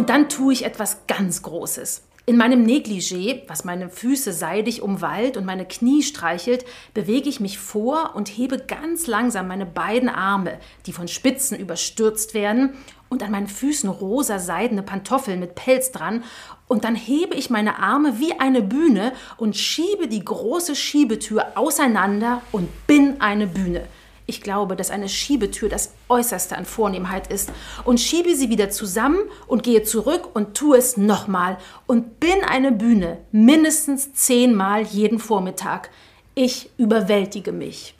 Und dann tue ich etwas ganz Großes. In meinem Negligé, was meine Füße seidig umwallt und meine Knie streichelt, bewege ich mich vor und hebe ganz langsam meine beiden Arme, die von Spitzen überstürzt werden, und an meinen Füßen rosa seidene Pantoffeln mit Pelz dran. Und dann hebe ich meine Arme wie eine Bühne und schiebe die große Schiebetür auseinander und bin eine Bühne. Ich glaube, dass eine Schiebetür das Äußerste an Vornehmheit ist. Und schiebe sie wieder zusammen und gehe zurück und tue es nochmal. Und bin eine Bühne, mindestens zehnmal jeden Vormittag. Ich überwältige mich.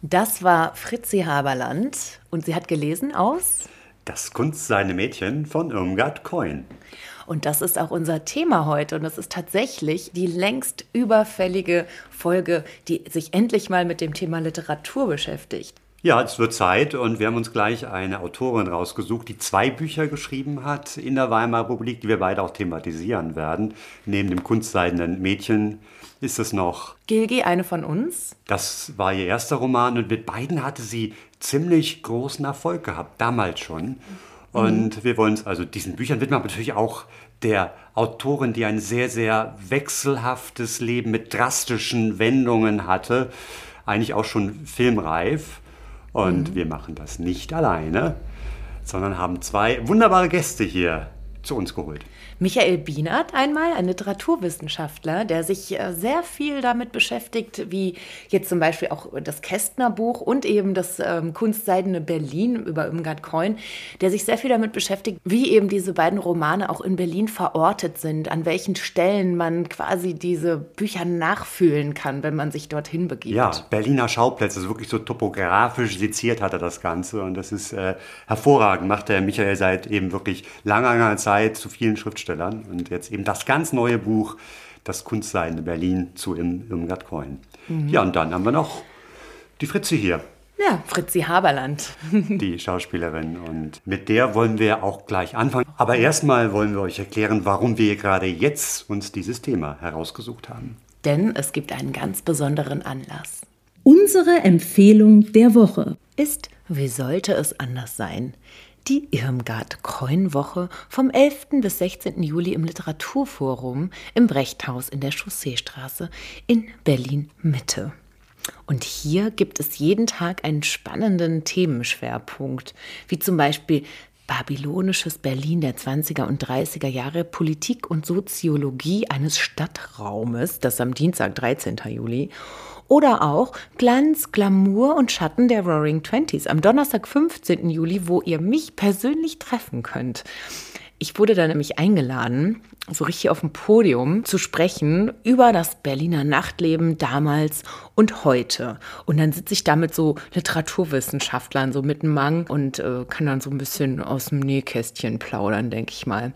Das war Fritzi Haberland und sie hat gelesen aus. Das Kunstseine Mädchen von Irmgard Coin. Und das ist auch unser Thema heute. Und das ist tatsächlich die längst überfällige Folge, die sich endlich mal mit dem Thema Literatur beschäftigt. Ja, es wird Zeit und wir haben uns gleich eine Autorin rausgesucht, die zwei Bücher geschrieben hat in der Weimarer Republik, die wir beide auch thematisieren werden. Neben dem kunstseidenen Mädchen ist es noch, Gilgi, eine von uns. das war ihr erster Roman und mit beiden hatte sie ziemlich großen Erfolg gehabt, damals schon. Und wir wollen uns also diesen Büchern widmen, aber natürlich auch der Autorin, die ein sehr, sehr wechselhaftes Leben mit drastischen Wendungen hatte, eigentlich auch schon filmreif. Und wir machen das nicht alleine, sondern haben zwei wunderbare Gäste hier zu uns geholt. Michael Bienert einmal, ein Literaturwissenschaftler, der sich äh, sehr viel damit beschäftigt, wie jetzt zum Beispiel auch das Kästner Buch und eben das ähm, Kunstseidene Berlin über Irmgard Coin, der sich sehr viel damit beschäftigt, wie eben diese beiden Romane auch in Berlin verortet sind, an welchen Stellen man quasi diese Bücher nachfühlen kann, wenn man sich dorthin begibt. Ja, Berliner Schauplätze, also wirklich so topografisch seziert hat er das Ganze und das ist äh, hervorragend, macht der Michael seit eben wirklich langer, langer Zeit zu vielen Schriftstellern und jetzt eben das ganz neue Buch, das Kunstseidene Berlin zu Im- Irmgard Coin. Ja, und dann haben wir noch die Fritze hier, Ja, Fritzi Haberland. die Schauspielerin und mit der wollen wir auch gleich anfangen. Aber erstmal wollen wir euch erklären, warum wir gerade jetzt uns dieses Thema herausgesucht haben. Denn es gibt einen ganz besonderen Anlass. Unsere Empfehlung der Woche. ist, wie sollte es anders sein? Die Irmgard Coin Woche vom 11. bis 16. Juli im Literaturforum im Brechthaus in der Chausseestraße in Berlin Mitte. Und hier gibt es jeden Tag einen spannenden Themenschwerpunkt, wie zum Beispiel Babylonisches Berlin der 20er und 30er Jahre, Politik und Soziologie eines Stadtraumes, das am Dienstag, 13. Juli. Oder auch Glanz, Glamour und Schatten der Roaring Twenties am Donnerstag, 15. Juli, wo ihr mich persönlich treffen könnt. Ich wurde da nämlich eingeladen, so richtig auf dem Podium zu sprechen über das Berliner Nachtleben damals und heute. Und dann sitze ich da mit so Literaturwissenschaftlern, so mit einem Mang und äh, kann dann so ein bisschen aus dem Nähkästchen plaudern, denke ich mal.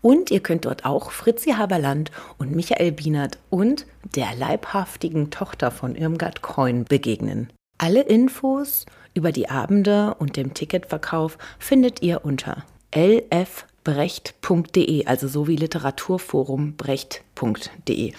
Und ihr könnt dort auch Fritzi Haberland und Michael Bienert und der leibhaftigen Tochter von Irmgard Coin begegnen. Alle Infos über die Abende und dem Ticketverkauf findet ihr unter lfbrecht.de, also so wie Literaturforum brecht.de.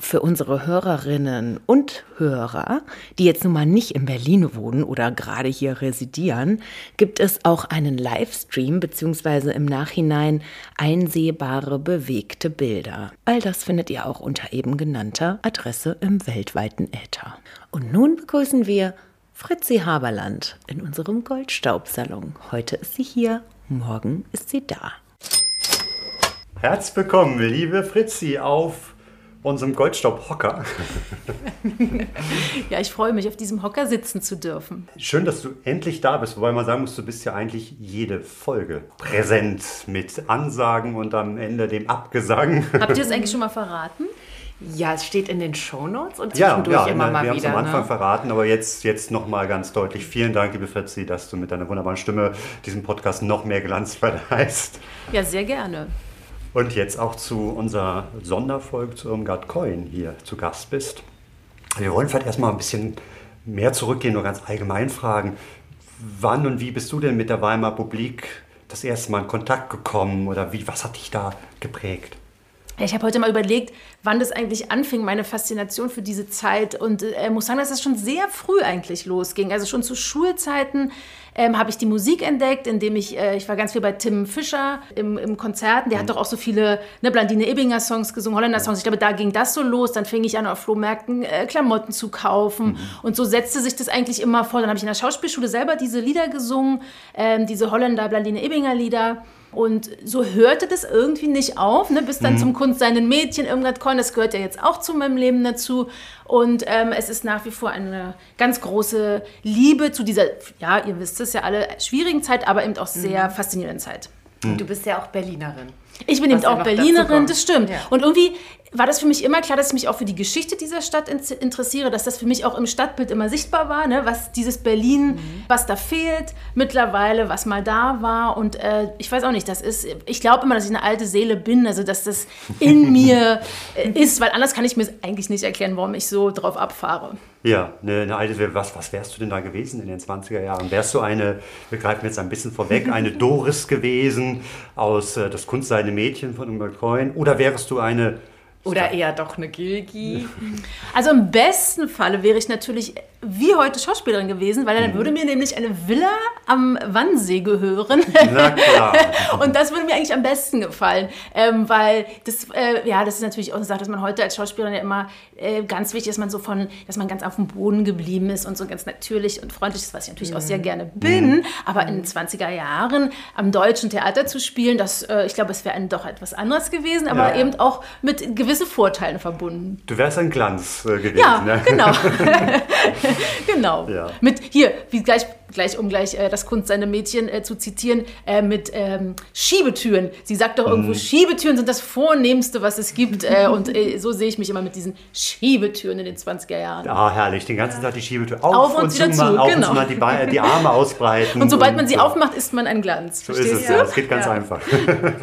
Für unsere Hörerinnen und Hörer, die jetzt nun mal nicht in Berlin wohnen oder gerade hier residieren, gibt es auch einen Livestream bzw. im Nachhinein einsehbare bewegte Bilder. All das findet ihr auch unter eben genannter Adresse im weltweiten Äther. Und nun begrüßen wir Fritzi Haberland in unserem Goldstaubsalon. Heute ist sie hier, morgen ist sie da. Herzlich willkommen, liebe Fritzi, auf unserem Goldstaub-Hocker. Ja, ich freue mich, auf diesem Hocker sitzen zu dürfen. Schön, dass du endlich da bist, wobei man sagen muss, du bist ja eigentlich jede Folge präsent mit Ansagen und am Ende dem Abgesang. Habt ihr es eigentlich schon mal verraten? Ja, es steht in den Shownotes und zwischendurch ja, ja, immer ne, mal wir wieder. Wir haben es am Anfang ne? verraten, aber jetzt, jetzt nochmal ganz deutlich. Vielen Dank, liebe Fritzi, dass du mit deiner wunderbaren Stimme diesem Podcast noch mehr Glanz verleihst. Ja, sehr gerne. Und jetzt auch zu unserer Sonderfolge zu Irmgard Coin hier zu Gast bist. Wir wollen vielleicht erstmal ein bisschen mehr zurückgehen, nur ganz allgemein fragen. Wann und wie bist du denn mit der Weimarer Publik das erste Mal in Kontakt gekommen oder wie, was hat dich da geprägt? Ich habe heute mal überlegt, wann das eigentlich anfing, meine Faszination für diese Zeit. Und äh, muss sagen, dass das schon sehr früh eigentlich losging. Also schon zu Schulzeiten ähm, habe ich die Musik entdeckt, indem ich, äh, ich war ganz viel bei Tim Fischer im, im Konzerten. Der mhm. hat doch auch so viele ne, Blandine Ebinger Songs gesungen, Holländer Songs. Ich glaube, da ging das so los. Dann fing ich an, auf Flohmärkten äh, Klamotten zu kaufen. Mhm. Und so setzte sich das eigentlich immer vor. Dann habe ich in der Schauspielschule selber diese Lieder gesungen, ähm, diese Holländer Blandine Ebinger Lieder. Und so hörte das irgendwie nicht auf, ne, bis dann mhm. zum Kunst seinen Mädchen irgendwas kommen. Das gehört ja jetzt auch zu meinem Leben dazu. Und ähm, es ist nach wie vor eine ganz große Liebe zu dieser, ja, ihr wisst es ja alle, schwierigen Zeit, aber eben auch sehr mhm. faszinierenden Zeit. Und du bist ja auch Berlinerin. Ich bin eben auch Berlinerin, das stimmt. Ja. Und irgendwie war das für mich immer klar, dass ich mich auch für die Geschichte dieser Stadt interessiere, dass das für mich auch im Stadtbild immer sichtbar war, ne? was dieses Berlin, mhm. was da fehlt mittlerweile, was mal da war. Und äh, ich weiß auch nicht, das ist, ich glaube immer, dass ich eine alte Seele bin, also dass das in mir äh, ist, weil anders kann ich mir eigentlich nicht erklären, warum ich so drauf abfahre. Ja, eine, eine alte, was, was wärst du denn da gewesen in den 20er Jahren? Wärst du eine, wir greifen jetzt ein bisschen vorweg, eine Doris gewesen aus äh, Das Kunstseine Mädchen von Umberto Coin? Oder wärst du eine oder eher doch eine Gilgi? Also im besten Falle wäre ich natürlich wie heute Schauspielerin gewesen, weil dann mhm. würde mir nämlich eine Villa am Wannsee gehören. Na klar. und das würde mir eigentlich am besten gefallen, ähm, weil das, äh, ja, das ist natürlich auch eine Sache, dass man heute als Schauspielerin ja immer äh, ganz wichtig ist, dass man so von, dass man ganz auf dem Boden geblieben ist und so ganz natürlich und freundlich ist, was ich natürlich mhm. auch sehr mhm. gerne bin. Mhm. Aber in den 20er Jahren am deutschen Theater zu spielen, das, äh, ich glaube, es wäre doch etwas anderes gewesen, aber ja. eben auch mit gewissen Vorteilen verbunden. Du wärst ein Glanz äh, gewesen. Ja, ne? genau. genau. Ja. Mit hier, wie gleich gleich um gleich äh, das Kunst seiner Mädchen äh, zu zitieren, äh, mit ähm, Schiebetüren. Sie sagt doch irgendwo, mm. Schiebetüren sind das Vornehmste, was es gibt. Äh, und äh, so sehe ich mich immer mit diesen Schiebetüren in den 20er Jahren. Ah, herrlich. Den ganzen Tag die Schiebetür auf, auf und, und zu, zu mal, auf genau. und zu mal die, die, Arme ausbreiten. Und sobald und man sie so. aufmacht, ist man ein Glanz. So ist es, du? ja. Das geht ganz ja. einfach.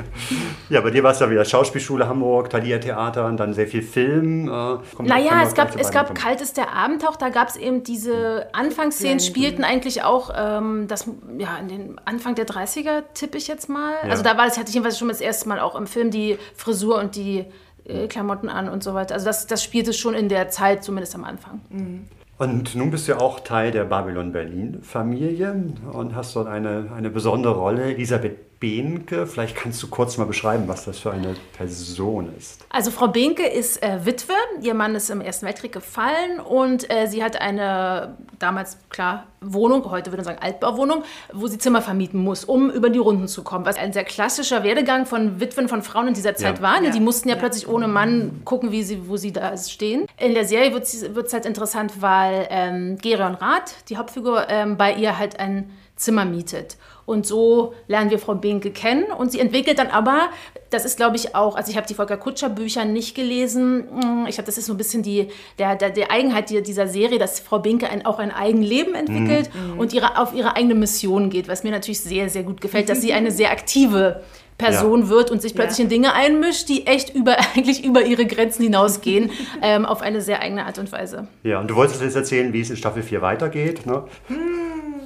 ja, bei dir war es ja wieder Schauspielschule Hamburg, Thalia Theater und dann sehr viel Film. Äh, naja, es gab, es gab Kaltes der Abendtauch, da gab es eben diese Anfangsszenen, spielten eigentlich auch auch ähm, das, ja, in den Anfang der 30er tippe ich jetzt mal. Ja. Also da war das, hatte ich jedenfalls schon das erste Mal auch im Film die Frisur und die äh, Klamotten an und so weiter. Also das, das spielte schon in der Zeit, zumindest am Anfang. Mhm. Und nun bist du ja auch Teil der Babylon Berlin Familie und hast dort eine, eine besondere Rolle. Elisabeth Behnke. Vielleicht kannst du kurz mal beschreiben, was das für eine Person ist. Also Frau Behnke ist äh, Witwe. Ihr Mann ist im Ersten Weltkrieg gefallen und äh, sie hat eine damals klar Wohnung, heute würde man sagen Altbauwohnung, wo sie Zimmer vermieten muss, um über die Runden zu kommen. Was ein sehr klassischer Werdegang von Witwen von Frauen in dieser Zeit ja. war. Ja. Die mussten ja, ja, plötzlich ohne Mann gucken, wie sie, wo sie da stehen. In der Serie wird es halt interessant, weil ähm, Gerion Rath, die Hauptfigur, ähm, bei ihr halt ein Zimmer mietet. Und so lernen wir Frau Binke kennen. Und sie entwickelt dann aber, das ist glaube ich auch, also ich habe die Volker Kutscher Bücher nicht gelesen. Hm, ich glaube, das ist so ein bisschen die, der, der, der Eigenheit dieser Serie, dass Frau Binke ein, auch ein Eigenleben entwickelt mhm. und ihre, auf ihre eigene Mission geht, was mir natürlich sehr, sehr gut gefällt, dass sie eine sehr aktive Person ja. wird und sich plötzlich ja. in Dinge einmischt, die echt über, eigentlich über ihre Grenzen hinausgehen, ähm, auf eine sehr eigene Art und Weise. Ja, und du wolltest jetzt erzählen, wie es in Staffel 4 weitergeht, ne? Hm.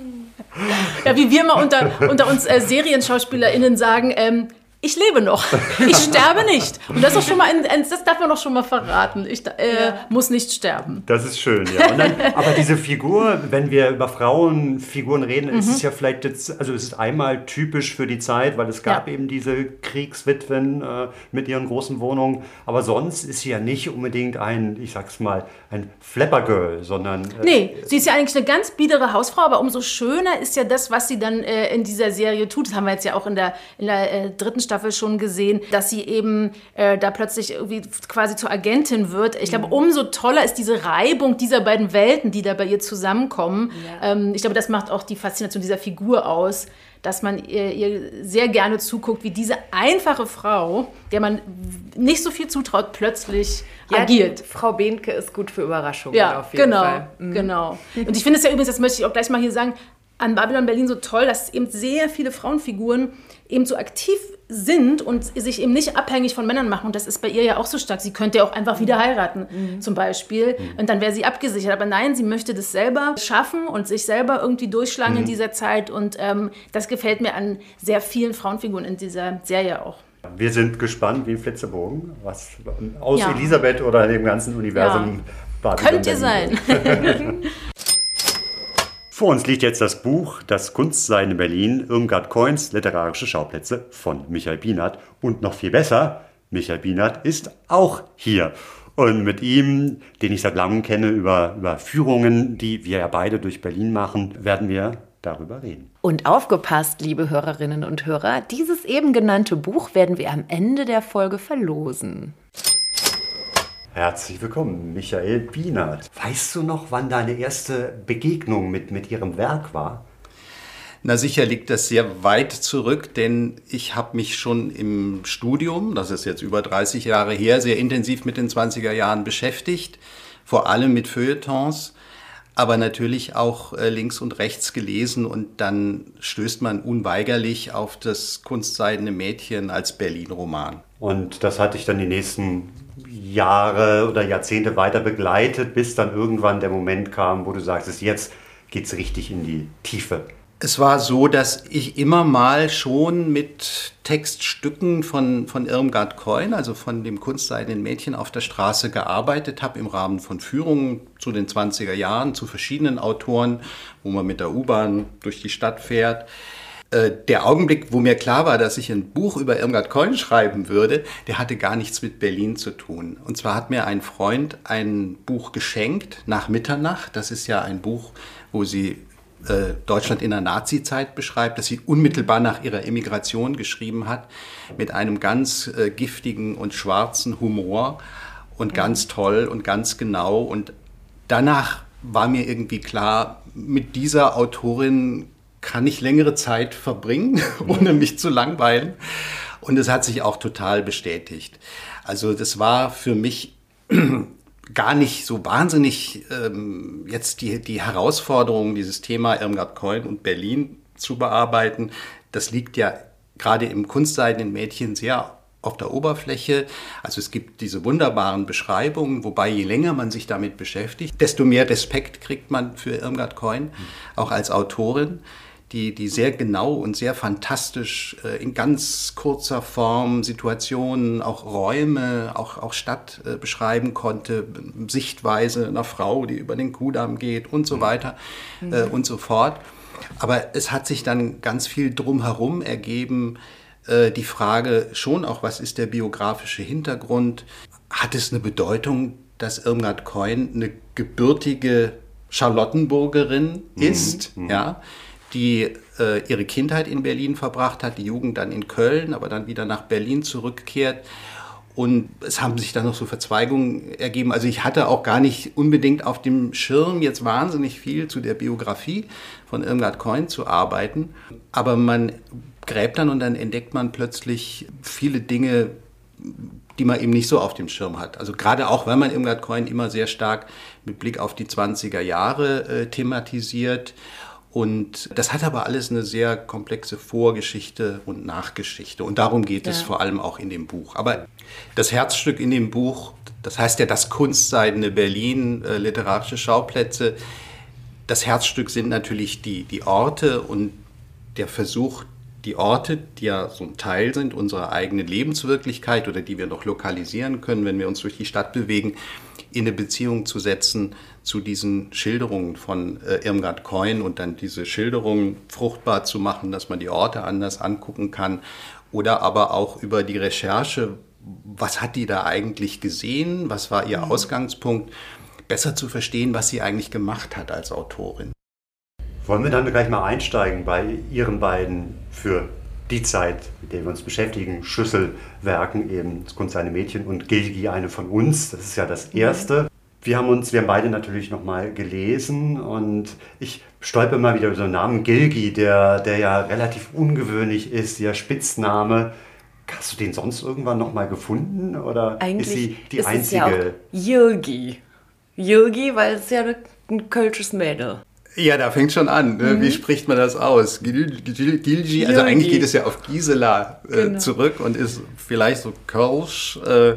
Ja, wie wir mal unter, unter uns äh, SerienschauspielerInnen sagen, ähm, ich lebe noch. Ich sterbe nicht. Und das ist doch schon mal ein, ein, das darf man doch schon mal verraten. Ich äh, ja. muss nicht sterben. Das ist schön, ja. Dann, aber diese Figur, wenn wir über Frauenfiguren reden, mhm. ist es ja vielleicht jetzt, also es ist einmal typisch für die Zeit, weil es gab ja. eben diese Kriegswitwen äh, mit ihren großen Wohnungen. Aber sonst ist sie ja nicht unbedingt ein, ich sag's mal, ein Flapper-Girl, sondern. Äh, nee, sie ist ja eigentlich eine ganz biedere Hausfrau, aber umso schöner ist ja das, was sie dann äh, in dieser Serie tut. Das haben wir jetzt ja auch in der, in der äh, dritten Staffel Staffel schon gesehen, dass sie eben äh, da plötzlich irgendwie quasi zur Agentin wird. Ich glaube, mhm. umso toller ist diese Reibung dieser beiden Welten, die da bei ihr zusammenkommen. Ja. Ähm, ich glaube, das macht auch die Faszination dieser Figur aus dass man ihr, ihr, sehr gerne zuguckt, wie diese einfache Frau, der man nicht so viel zutraut, plötzlich ja, agiert. Frau Behnke ist gut für Überraschungen ja, auf jeden genau, Fall. Mhm. Genau. Und ich finde es ja übrigens, das möchte ich auch gleich mal hier sagen, an Babylon Berlin so toll, dass eben sehr viele Frauenfiguren eben so aktiv sind und sich eben nicht abhängig von Männern machen. Und das ist bei ihr ja auch so stark. Sie könnte ja auch einfach wieder heiraten, mhm. zum Beispiel. Mhm. Und dann wäre sie abgesichert. Aber nein, sie möchte das selber schaffen und sich selber irgendwie durchschlagen mhm. in dieser Zeit. Und ähm, das gefällt mir an sehr vielen Frauenfiguren in dieser Serie auch. Wir sind gespannt wie ein Flitzebogen, was aus ja. Elisabeth oder dem ganzen Universum ja. Könnt ihr sein. Vor uns liegt jetzt das Buch Das Kunstsein in Berlin, Irmgard Coins, literarische Schauplätze von Michael Bienert. Und noch viel besser, Michael Bienert ist auch hier. Und mit ihm, den ich seit langem kenne, über, über Führungen, die wir ja beide durch Berlin machen, werden wir darüber reden. Und aufgepasst, liebe Hörerinnen und Hörer, dieses eben genannte Buch werden wir am Ende der Folge verlosen. Herzlich willkommen, Michael Bienert. Weißt du noch, wann deine erste Begegnung mit, mit Ihrem Werk war? Na sicher liegt das sehr weit zurück, denn ich habe mich schon im Studium, das ist jetzt über 30 Jahre her, sehr intensiv mit den 20er Jahren beschäftigt, vor allem mit Feuilletons, aber natürlich auch äh, links und rechts gelesen und dann stößt man unweigerlich auf das kunstseidene Mädchen als Berlin-Roman. Und das hatte ich dann die nächsten Jahre oder Jahrzehnte weiter begleitet, bis dann irgendwann der Moment kam, wo du sagst, jetzt geht es richtig in die Tiefe. Es war so, dass ich immer mal schon mit Textstücken von, von Irmgard Coin, also von dem kunstseidenen Mädchen auf der Straße gearbeitet habe im Rahmen von Führungen zu den 20er Jahren zu verschiedenen Autoren, wo man mit der U-Bahn durch die Stadt fährt. Äh, der Augenblick, wo mir klar war, dass ich ein Buch über Irmgard Coin schreiben würde, der hatte gar nichts mit Berlin zu tun. Und zwar hat mir ein Freund ein Buch geschenkt, Nach Mitternacht. Das ist ja ein Buch, wo sie äh, Deutschland in der Nazizeit beschreibt, das sie unmittelbar nach ihrer Emigration geschrieben hat, mit einem ganz äh, giftigen und schwarzen Humor und ganz toll und ganz genau. Und danach war mir irgendwie klar, mit dieser Autorin kann ich längere Zeit verbringen, ohne mich zu langweilen. Und es hat sich auch total bestätigt. Also das war für mich gar nicht so wahnsinnig ähm, jetzt die, die Herausforderung, dieses Thema Irmgard Coin und Berlin zu bearbeiten. Das liegt ja gerade im kunstseidenen Mädchen sehr auf der Oberfläche. Also es gibt diese wunderbaren Beschreibungen, wobei je länger man sich damit beschäftigt, desto mehr Respekt kriegt man für Irmgard Coin, auch als Autorin die, die sehr genau und sehr fantastisch äh, in ganz kurzer Form Situationen, auch Räume, auch, auch Stadt äh, beschreiben konnte, Sichtweise einer Frau, die über den Kudamm geht und so mhm. weiter mhm. äh, und so fort. Aber es hat sich dann ganz viel drumherum ergeben, äh, die Frage schon auch, was ist der biografische Hintergrund? Hat es eine Bedeutung, dass Irmgard Coin eine gebürtige Charlottenburgerin mhm. ist? Mhm. Ja die äh, ihre Kindheit in Berlin verbracht hat, die Jugend dann in Köln, aber dann wieder nach Berlin zurückkehrt. Und es haben sich dann noch so Verzweigungen ergeben. Also ich hatte auch gar nicht unbedingt auf dem Schirm jetzt wahnsinnig viel zu der Biografie von Irmgard Coin zu arbeiten. Aber man gräbt dann und dann entdeckt man plötzlich viele Dinge, die man eben nicht so auf dem Schirm hat. Also gerade auch, weil man Irmgard Coin immer sehr stark mit Blick auf die 20er Jahre äh, thematisiert und das hat aber alles eine sehr komplexe Vorgeschichte und Nachgeschichte. Und darum geht ja. es vor allem auch in dem Buch. Aber das Herzstück in dem Buch, das heißt ja das Kunstseidene Berlin, äh, literarische Schauplätze. Das Herzstück sind natürlich die, die Orte und der Versuch, die Orte, die ja so ein Teil sind unserer eigenen Lebenswirklichkeit oder die wir noch lokalisieren können, wenn wir uns durch die Stadt bewegen, in eine Beziehung zu setzen zu diesen Schilderungen von äh, Irmgard Coin und dann diese Schilderungen fruchtbar zu machen, dass man die Orte anders angucken kann oder aber auch über die Recherche, was hat die da eigentlich gesehen, was war ihr mhm. Ausgangspunkt, besser zu verstehen, was sie eigentlich gemacht hat als Autorin. Wollen wir dann gleich mal einsteigen bei Ihren beiden für die Zeit, mit der wir uns beschäftigen, Schlüsselwerken, eben das Kunst seine Mädchen und Gilgi, eine von uns. Das ist ja das mhm. erste. wir haben uns, wir haben beide natürlich nochmal gelesen und ich stolper mal wieder über so einen Namen, Gilgi, der, der ja relativ ungewöhnlich ist, der Spitzname. Hast du den sonst irgendwann nochmal gefunden oder Eigentlich ist sie die ist einzige? Es ja Jilgi. Jilgi, weil es ja ein kölsches Mädel. Ja, da fängt schon an. Ne? Wie spricht man das aus? Gil- Gil- Gilgi, also eigentlich geht es ja auf Gisela äh, Genau. zurück und ist vielleicht so Kölsch äh,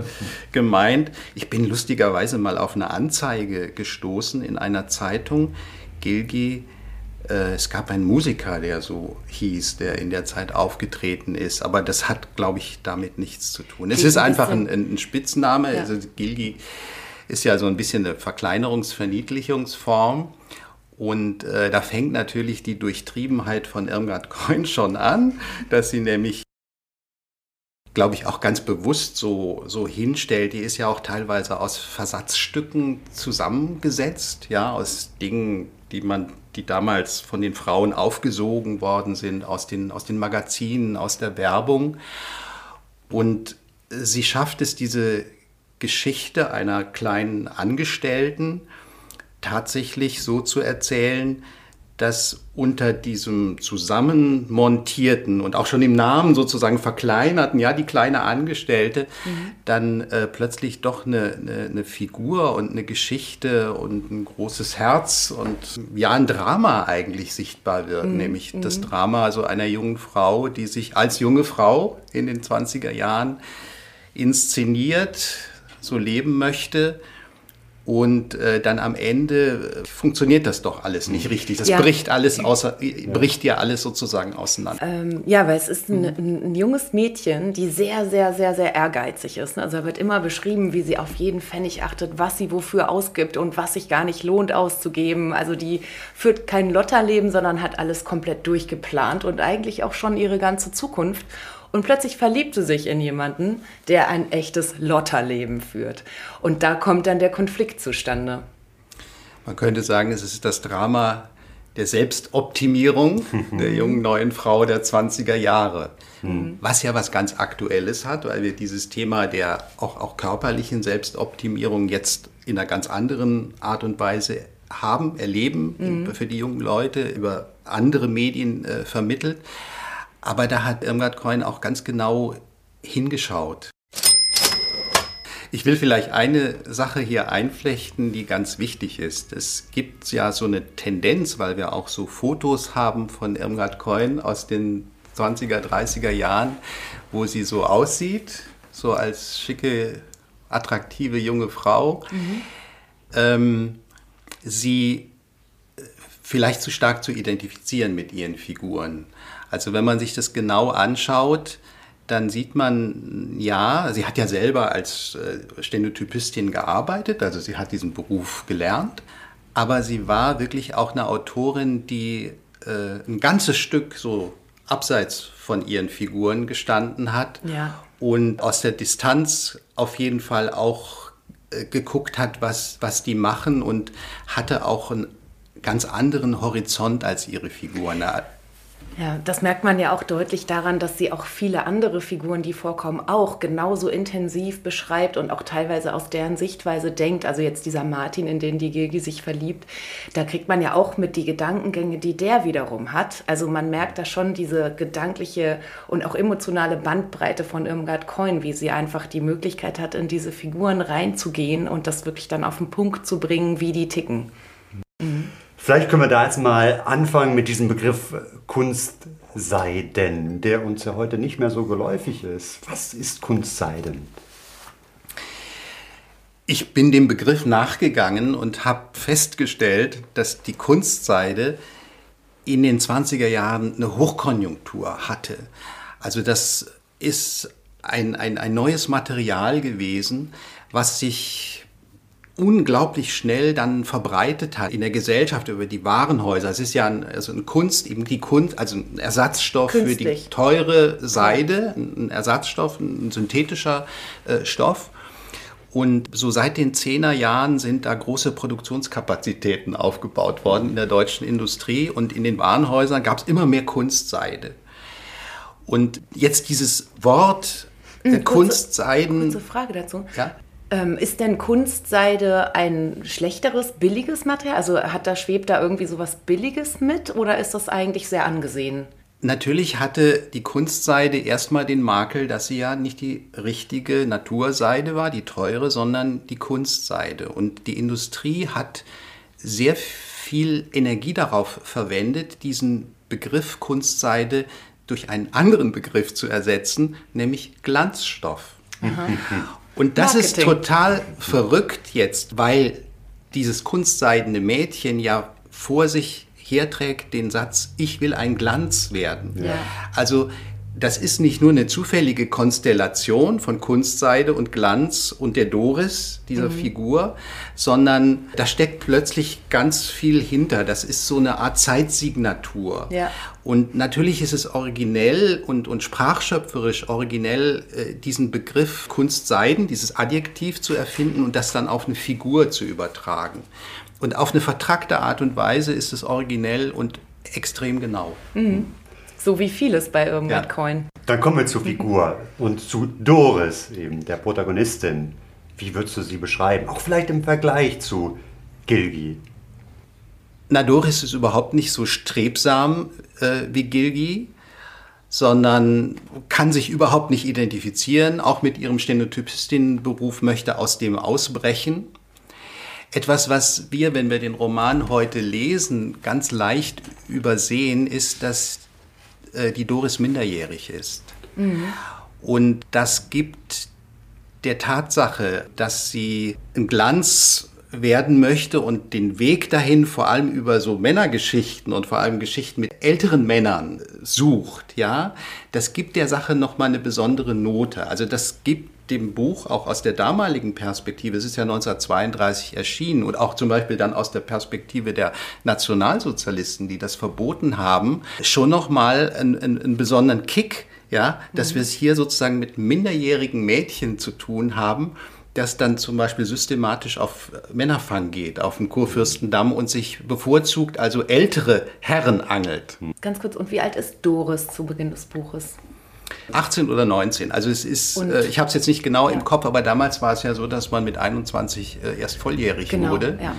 gemeint. Ich bin lustigerweise mal auf eine Anzeige gestoßen in einer Zeitung. Gilgi, äh, es gab einen Musiker, der so hieß, der in der Zeit aufgetreten ist. Aber das hat, glaube ich, damit nichts zu tun. Es Gilgi ist einfach ein, ein Spitzname. Ja. Also Gilgi ist ja so ein bisschen eine Verkleinerungs-Verniedlichungsform. Und äh, da fängt natürlich die Durchtriebenheit von Irmgard Coin schon an, dass sie nämlich, glaube ich, auch ganz bewusst so, so hinstellt. Die ist ja auch teilweise aus Versatzstücken zusammengesetzt, ja, aus Dingen, die man, die damals von den Frauen aufgesogen worden sind, aus den, aus den Magazinen, aus der Werbung. Und sie schafft es, diese Geschichte einer kleinen Angestellten tatsächlich so zu erzählen, dass unter diesem zusammenmontierten und auch schon im Namen sozusagen verkleinerten, ja, die kleine Angestellte, dann äh, plötzlich doch eine, eine, eine Figur und eine Geschichte und ein großes Herz und ja, ein Drama eigentlich sichtbar wird, nämlich das Drama also einer jungen Frau, die sich als junge Frau in den 20er Jahren inszeniert, so leben möchte. Und äh, dann am Ende äh, funktioniert das doch alles nicht richtig. Das Ja. bricht alles außer, äh, bricht ja alles sozusagen auseinander. Ähm, ja, weil es ist ein, ein, ein junges Mädchen, die sehr, sehr, sehr, sehr ehrgeizig ist. ne? Also da wird immer beschrieben, wie sie auf jeden Pfennig achtet, was sie wofür ausgibt und was sich gar nicht lohnt auszugeben. Also die führt kein Lotterleben, sondern hat alles komplett durchgeplant und eigentlich auch schon ihre ganze Zukunft. Und plötzlich verliebt sie sich in jemanden, der ein echtes Lotterleben führt. Und da kommt dann der Konflikt zustande. Man könnte sagen, es ist das Drama der Selbstoptimierung der jungen neuen Frau der 20er Jahre. Was ja was ganz Aktuelles hat, weil wir dieses Thema der auch, auch körperlichen Selbstoptimierung jetzt in einer ganz anderen Art und Weise haben, erleben für die jungen Leute, über andere Medien äh, vermittelt. Aber da hat Irmgard Coin auch ganz genau hingeschaut. Ich will vielleicht eine Sache hier einflechten, die ganz wichtig ist. Es gibt ja so eine Tendenz, weil wir auch so Fotos haben von Irmgard Coin aus den 20er, 30er Jahren, wo sie so aussieht, so als schicke, attraktive junge Frau. Ähm, sie vielleicht zu stark zu identifizieren mit ihren Figuren. Also wenn man sich das genau anschaut, dann sieht man, ja, sie hat ja selber als äh, Stenotypistin gearbeitet, also sie hat diesen Beruf gelernt, aber sie war wirklich auch eine Autorin, die äh, ein ganzes Stück so abseits von ihren Figuren gestanden hat Ja. und aus der Distanz auf jeden Fall auch äh, geguckt hat, was, was die machen und hatte auch einen ganz anderen Horizont als ihre Figuren. Ja, das merkt man ja auch deutlich daran, dass sie auch viele andere Figuren, die vorkommen, auch genauso intensiv beschreibt und auch teilweise aus deren Sichtweise denkt. Also jetzt dieser Martin, in den die Gilgi sich verliebt, da kriegt man ja auch mit die Gedankengänge, die der wiederum hat. Also man merkt da schon diese gedankliche und auch emotionale Bandbreite von Irmgard Coin, wie sie einfach die Möglichkeit hat, in diese Figuren reinzugehen und das wirklich dann auf den Punkt zu bringen, wie die ticken. Vielleicht können wir da jetzt mal anfangen mit diesem Begriff äh, Kunstseiden, der uns ja heute nicht mehr so geläufig ist. Was ist Kunstseiden? Ich bin dem Begriff nachgegangen und habe festgestellt, dass die Kunstseide in den 20er Jahren eine Hochkonjunktur hatte. Also das ist ein, ein, ein neues Material gewesen, was sich unglaublich schnell dann verbreitet hat in der Gesellschaft über die Warenhäuser. Es ist ja ein, also ein Kunst, eben die Kunst, also ein Ersatzstoff für die Künstlich. teure Seide, ein Ersatzstoff, ein synthetischer äh, Stoff. Und so seit den 10er Jahren sind da große Produktionskapazitäten aufgebaut worden in der deutschen Industrie und in den Warenhäusern gab es immer mehr Kunstseide. Und jetzt dieses Wort äh, Kurze- Kunstseiden. Kurze Frage dazu. Ja? Ähm, ist denn Kunstseide ein schlechteres, billiges Material? Also hat da schwebt da irgendwie sowas Billiges mit oder ist das eigentlich sehr angesehen? Natürlich hatte die Kunstseide erstmal den Makel, dass sie ja nicht die richtige Naturseide war, die teure, sondern die Kunstseide. Und die Industrie hat sehr viel Energie darauf verwendet, diesen Begriff Kunstseide durch einen anderen Begriff zu ersetzen, nämlich Glanzstoff. Aha. Und das Marketing. ist total verrückt jetzt, weil dieses kunstseidene Mädchen ja vor sich herträgt den Satz, ich will ein Glanz werden. Ja. Also das ist nicht nur eine zufällige Konstellation von Kunstseide und Glanz und der Doris, dieser mhm. Figur, sondern da steckt plötzlich ganz viel hinter. Das ist so eine Art Zeitsignatur. Ja. Und natürlich ist es originell und, und sprachschöpferisch originell, äh, diesen Begriff Kunstseiden, dieses Adjektiv zu erfinden und das dann auf eine Figur zu übertragen. Und auf eine vertrackte Art und Weise ist es originell und extrem genau. Mhm. So wie vieles bei ja. Coin. Dann kommen wir zur Figur und zu Doris, eben der Protagonistin. Wie würdest du sie beschreiben? Auch vielleicht im Vergleich zu Gilgi. Na, Doris ist überhaupt nicht so strebsam äh, wie Gilgi, sondern kann sich überhaupt nicht identifizieren, auch mit ihrem Stenotypistinnenberuf möchte aus dem ausbrechen. Etwas, was wir, wenn wir den Roman heute lesen, ganz leicht übersehen, ist, dass äh, die Doris minderjährig ist. Mhm. Und das gibt der Tatsache, dass sie ein Glanz werden möchte und den Weg dahin vor allem über so Männergeschichten und vor allem Geschichten mit älteren Männern sucht, ja, das gibt der Sache noch mal eine besondere Note. Also das gibt dem Buch auch aus der damaligen Perspektive, es ist ja 1932 erschienen und auch zum Beispiel dann aus der Perspektive der Nationalsozialisten, die das verboten haben, schon nochmal einen, einen, besonderen Kick, ja, dass mhm. wir es hier sozusagen mit minderjährigen Mädchen zu tun haben, das dann zum Beispiel systematisch auf Männerfang geht, auf den Kurfürstendamm und sich bevorzugt, also ältere Herren angelt. Ganz kurz, und wie alt ist Doris zu Beginn des Buches? 18 oder 19. Also es ist, äh, ich habe es jetzt nicht genau ja. im Kopf, aber damals war es ja so, dass man mit 21 äh, erst volljährig genau, wurde. Ja.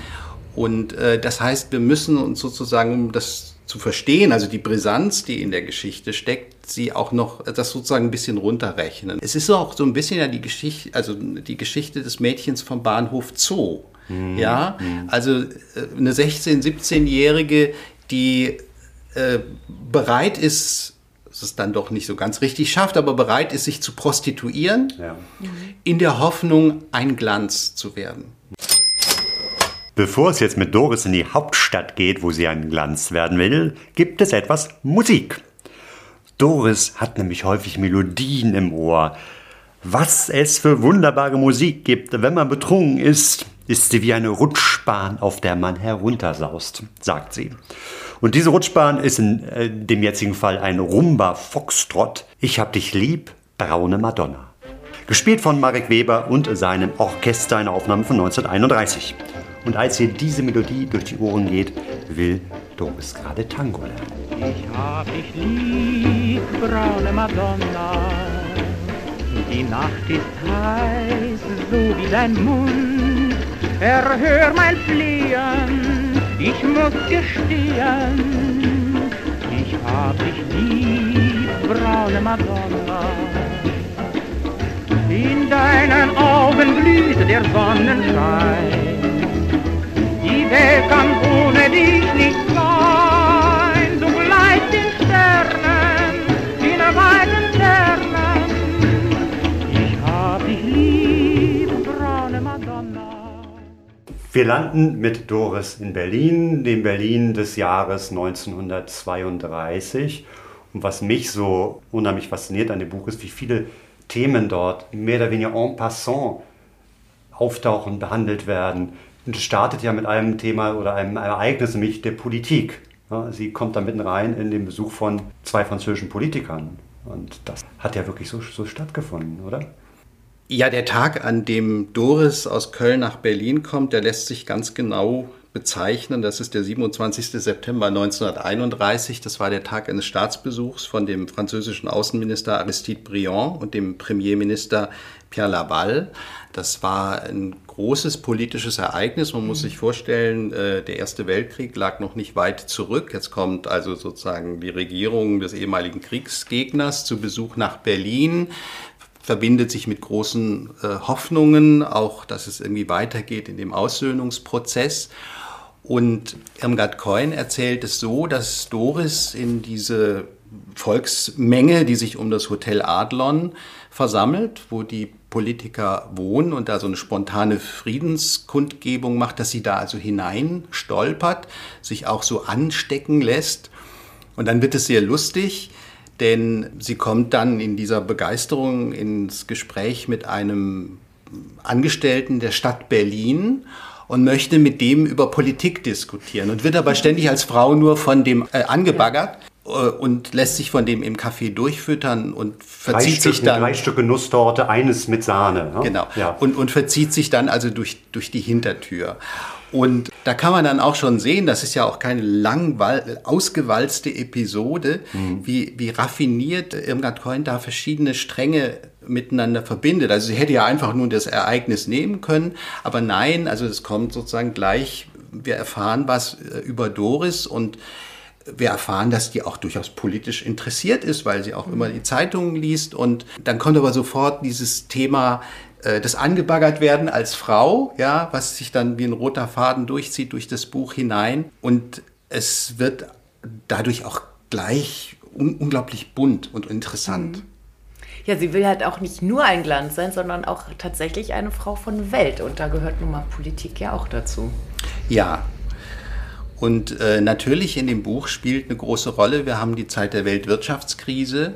Und äh, das heißt, wir müssen uns sozusagen, um das zu verstehen, also die Brisanz, die in der Geschichte steckt, sie auch noch das sozusagen ein bisschen runterrechnen. Es ist auch so ein bisschen ja die Geschichte, also die Geschichte des Mädchens vom Bahnhof Zoo. Mhm. Ja, mhm. also äh, eine 16-, 17-Jährige, die äh, bereit ist, es dann doch nicht so ganz richtig schafft, aber bereit ist, sich zu prostituieren, ja. in der Hoffnung, ein Glanz zu werden. Bevor es jetzt mit Doris in die Hauptstadt geht, wo sie ein Glanz werden will, gibt es etwas Musik. Doris hat nämlich häufig Melodien im Ohr. Was es für wunderbare Musik gibt, wenn man betrunken ist, ist sie wie eine Rutschbahn, auf der man heruntersaust, sagt sie. Und diese Rutschbahn ist in äh, dem jetzigen Fall ein Rumba Foxtrot. Ich hab dich lieb, braune Madonna. Gespielt von Marek Weber und seinem Orchester, eine Aufnahme von 1931. Und als ihr diese Melodie durch die Ohren geht, will Doris gerade Tango lernen. Ich hab dich lieb, braune Madonna. Die Nacht ist heiß, so wie dein Mund. Erhör mein Fliehen ich muss gestehen, ich hab dich lieb, braune Madonna. In deinen Augen blüht der Sonnenschein. Die Welt kann ohne dich nicht sein. Wir landen mit Doris in Berlin, dem Berlin des Jahres 1932. Und was mich so unheimlich fasziniert an dem Buch ist, wie viele Themen dort mehr oder weniger en passant auftauchen, behandelt werden. Und es startet ja mit einem Thema oder einem Ereignis, nämlich der Politik. sie kommt da mitten rein in den Besuch von zwei französischen Politikern. Und das hat ja wirklich so, so stattgefunden, oder? Ja, der Tag, an dem Doris aus Köln nach Berlin kommt, der lässt sich ganz genau bezeichnen. Das ist der 27. September 1931. Das war der Tag eines Staatsbesuchs von dem französischen Außenminister Aristide Briand und dem Premierminister Pierre Laval. Das war ein großes politisches Ereignis. Man muss sich vorstellen, äh, der Erste Weltkrieg lag noch nicht weit zurück. Jetzt kommt also sozusagen die Regierung des ehemaligen Kriegsgegners zu Besuch nach Berlin verbindet sich mit großen äh, Hoffnungen, auch dass es irgendwie weitergeht in dem Aussöhnungsprozess. Und Irmgard Coin erzählt es so, dass Doris in diese Volksmenge, die sich um das Hotel Adlon versammelt, wo die Politiker wohnen und da so eine spontane Friedenskundgebung macht, dass sie da also hinein stolpert, sich auch so anstecken lässt. Und dann wird es sehr lustig denn sie kommt dann in dieser Begeisterung ins Gespräch mit einem Angestellten der Stadt Berlin und möchte mit dem über Politik diskutieren und wird aber ständig als Frau nur von dem äh, angebaggert äh, und lässt sich von dem im Café durchfüttern und verzieht drei sich dann. Drei Stücke Nusstorte, eines mit Sahne. Ne? Genau. Ja. Und, und verzieht sich dann also durch, durch die Hintertür. Und da kann man dann auch schon sehen, das ist ja auch keine lang ausgewalzte Episode, mhm. wie, wie raffiniert Irmgard Coin da verschiedene Stränge miteinander verbindet. Also sie hätte ja einfach nur das Ereignis nehmen können, aber nein, also es kommt sozusagen gleich, wir erfahren was äh, über Doris und wir erfahren, dass die auch durchaus politisch interessiert ist, weil sie auch mhm. immer die Zeitungen liest. Und dann kommt aber sofort dieses Thema äh, das angebaggert werden als Frau, ja, was sich dann wie ein roter Faden durchzieht durch das Buch hinein. Und es wird dadurch auch gleich un unglaublich bunt und interessant. Mhm. Ja, sie will halt auch nicht nur ein Glanz sein, sondern auch tatsächlich eine Frau von Welt. Und da gehört nun mal Politik ja auch dazu. Ja. Und äh, natürlich in dem Buch spielt eine große Rolle, wir haben die Zeit der Weltwirtschaftskrise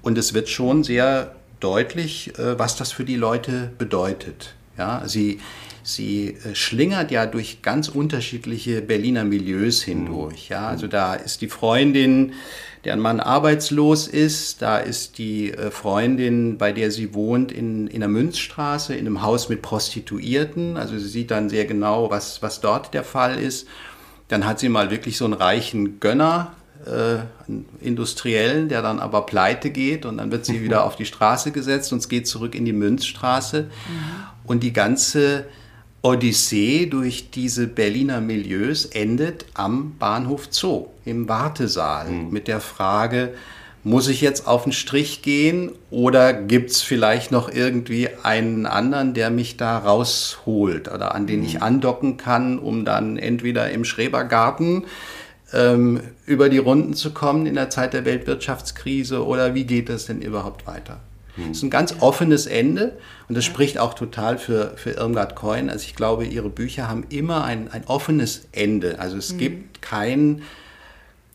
und es wird schon sehr deutlich, äh, was das für die Leute bedeutet. Ja, sie, sie äh, schlingert ja durch ganz unterschiedliche Berliner Milieus hindurch. Ja, also da ist die Freundin, deren Mann arbeitslos ist, da ist die äh, Freundin, bei der sie wohnt, in, in der Münzstraße, in einem Haus mit Prostituierten. Also sie sieht dann sehr genau, was, was dort der Fall ist. Dann hat sie mal wirklich so einen reichen Gönner, äh, Industriellen, der dann aber pleite geht und dann wird sie wieder auf die Straße gesetzt und es geht zurück in die Münzstraße. Mhm. Und die ganze Odyssee durch diese Berliner Milieus endet am Bahnhof Zoo, im Wartesaal, mhm. mit der Frage, muss ich jetzt auf den Strich gehen oder gibt es vielleicht noch irgendwie einen anderen, der mich da rausholt oder an den ich mhm. andocken kann, um dann entweder im Schrebergarten ähm, über die Runden zu kommen in der Zeit der Weltwirtschaftskrise oder wie geht es denn überhaupt weiter? Es hm. ist ein ganz offenes Ende und das spricht auch total für, für Irmgard Coin. Also ich glaube, ihre Bücher haben immer ein, ein offenes Ende. Also es mhm. gibt kein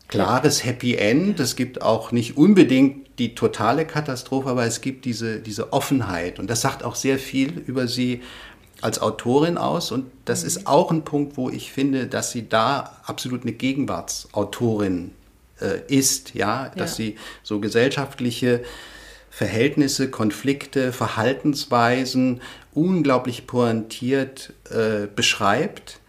klares Happy End. Es gibt auch nicht unbedingt die totale Katastrophe, aber es gibt diese, diese Offenheit. Und das sagt auch sehr viel über sie als Autorin aus und das mhm. ist auch ein Punkt, wo ich finde, dass sie da absolut eine Gegenwartsautorin äh, ist, ja, dass ja. sie so gesellschaftliche Verhältnisse, Konflikte, Verhaltensweisen unglaublich pointiert äh, beschreibt,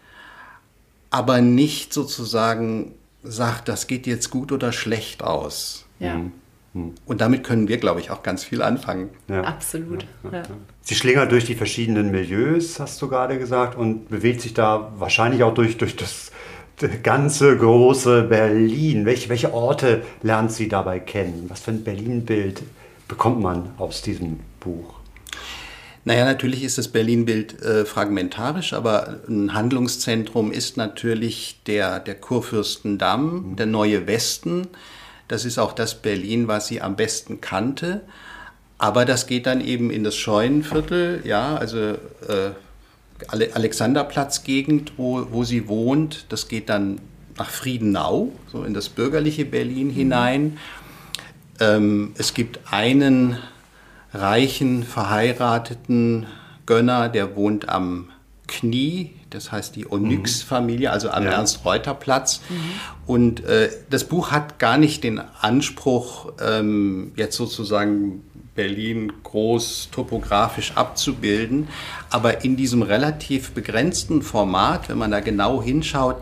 aber nicht sozusagen sagt, das geht jetzt gut oder schlecht aus. Ja. Mhm. Und damit können wir, glaube ich, auch ganz viel anfangen. Ja. Absolut. Ja. Sie schlingert durch die verschiedenen Milieus, hast du gerade gesagt, und bewegt sich da wahrscheinlich auch durch, durch das ganze große Berlin. Welche, welche Orte lernt sie dabei kennen? Was für ein Berlin-Bild bekommt man aus diesem Buch? Naja, natürlich ist das Berlin-Bild äh, fragmentarisch, aber ein Handlungszentrum ist natürlich der, der Kurfürstendamm, mhm. der neue Westen, das ist auch das Berlin, was sie am besten kannte. Aber das geht dann eben in das Scheunenviertel, ja, also äh, Alexanderplatzgegend, wo, wo sie wohnt. Das geht dann nach Friedenau, so in das bürgerliche Berlin hinein. Ähm, es gibt einen reichen, verheirateten Gönner, der wohnt am Knie, das heißt die Onyx-Familie, also am ja. Ernst-Reuter-Platz. Mhm. Und äh, das Buch hat gar nicht den Anspruch, ähm, jetzt sozusagen Berlin groß topografisch abzubilden. Aber in diesem relativ begrenzten Format, wenn man da genau hinschaut,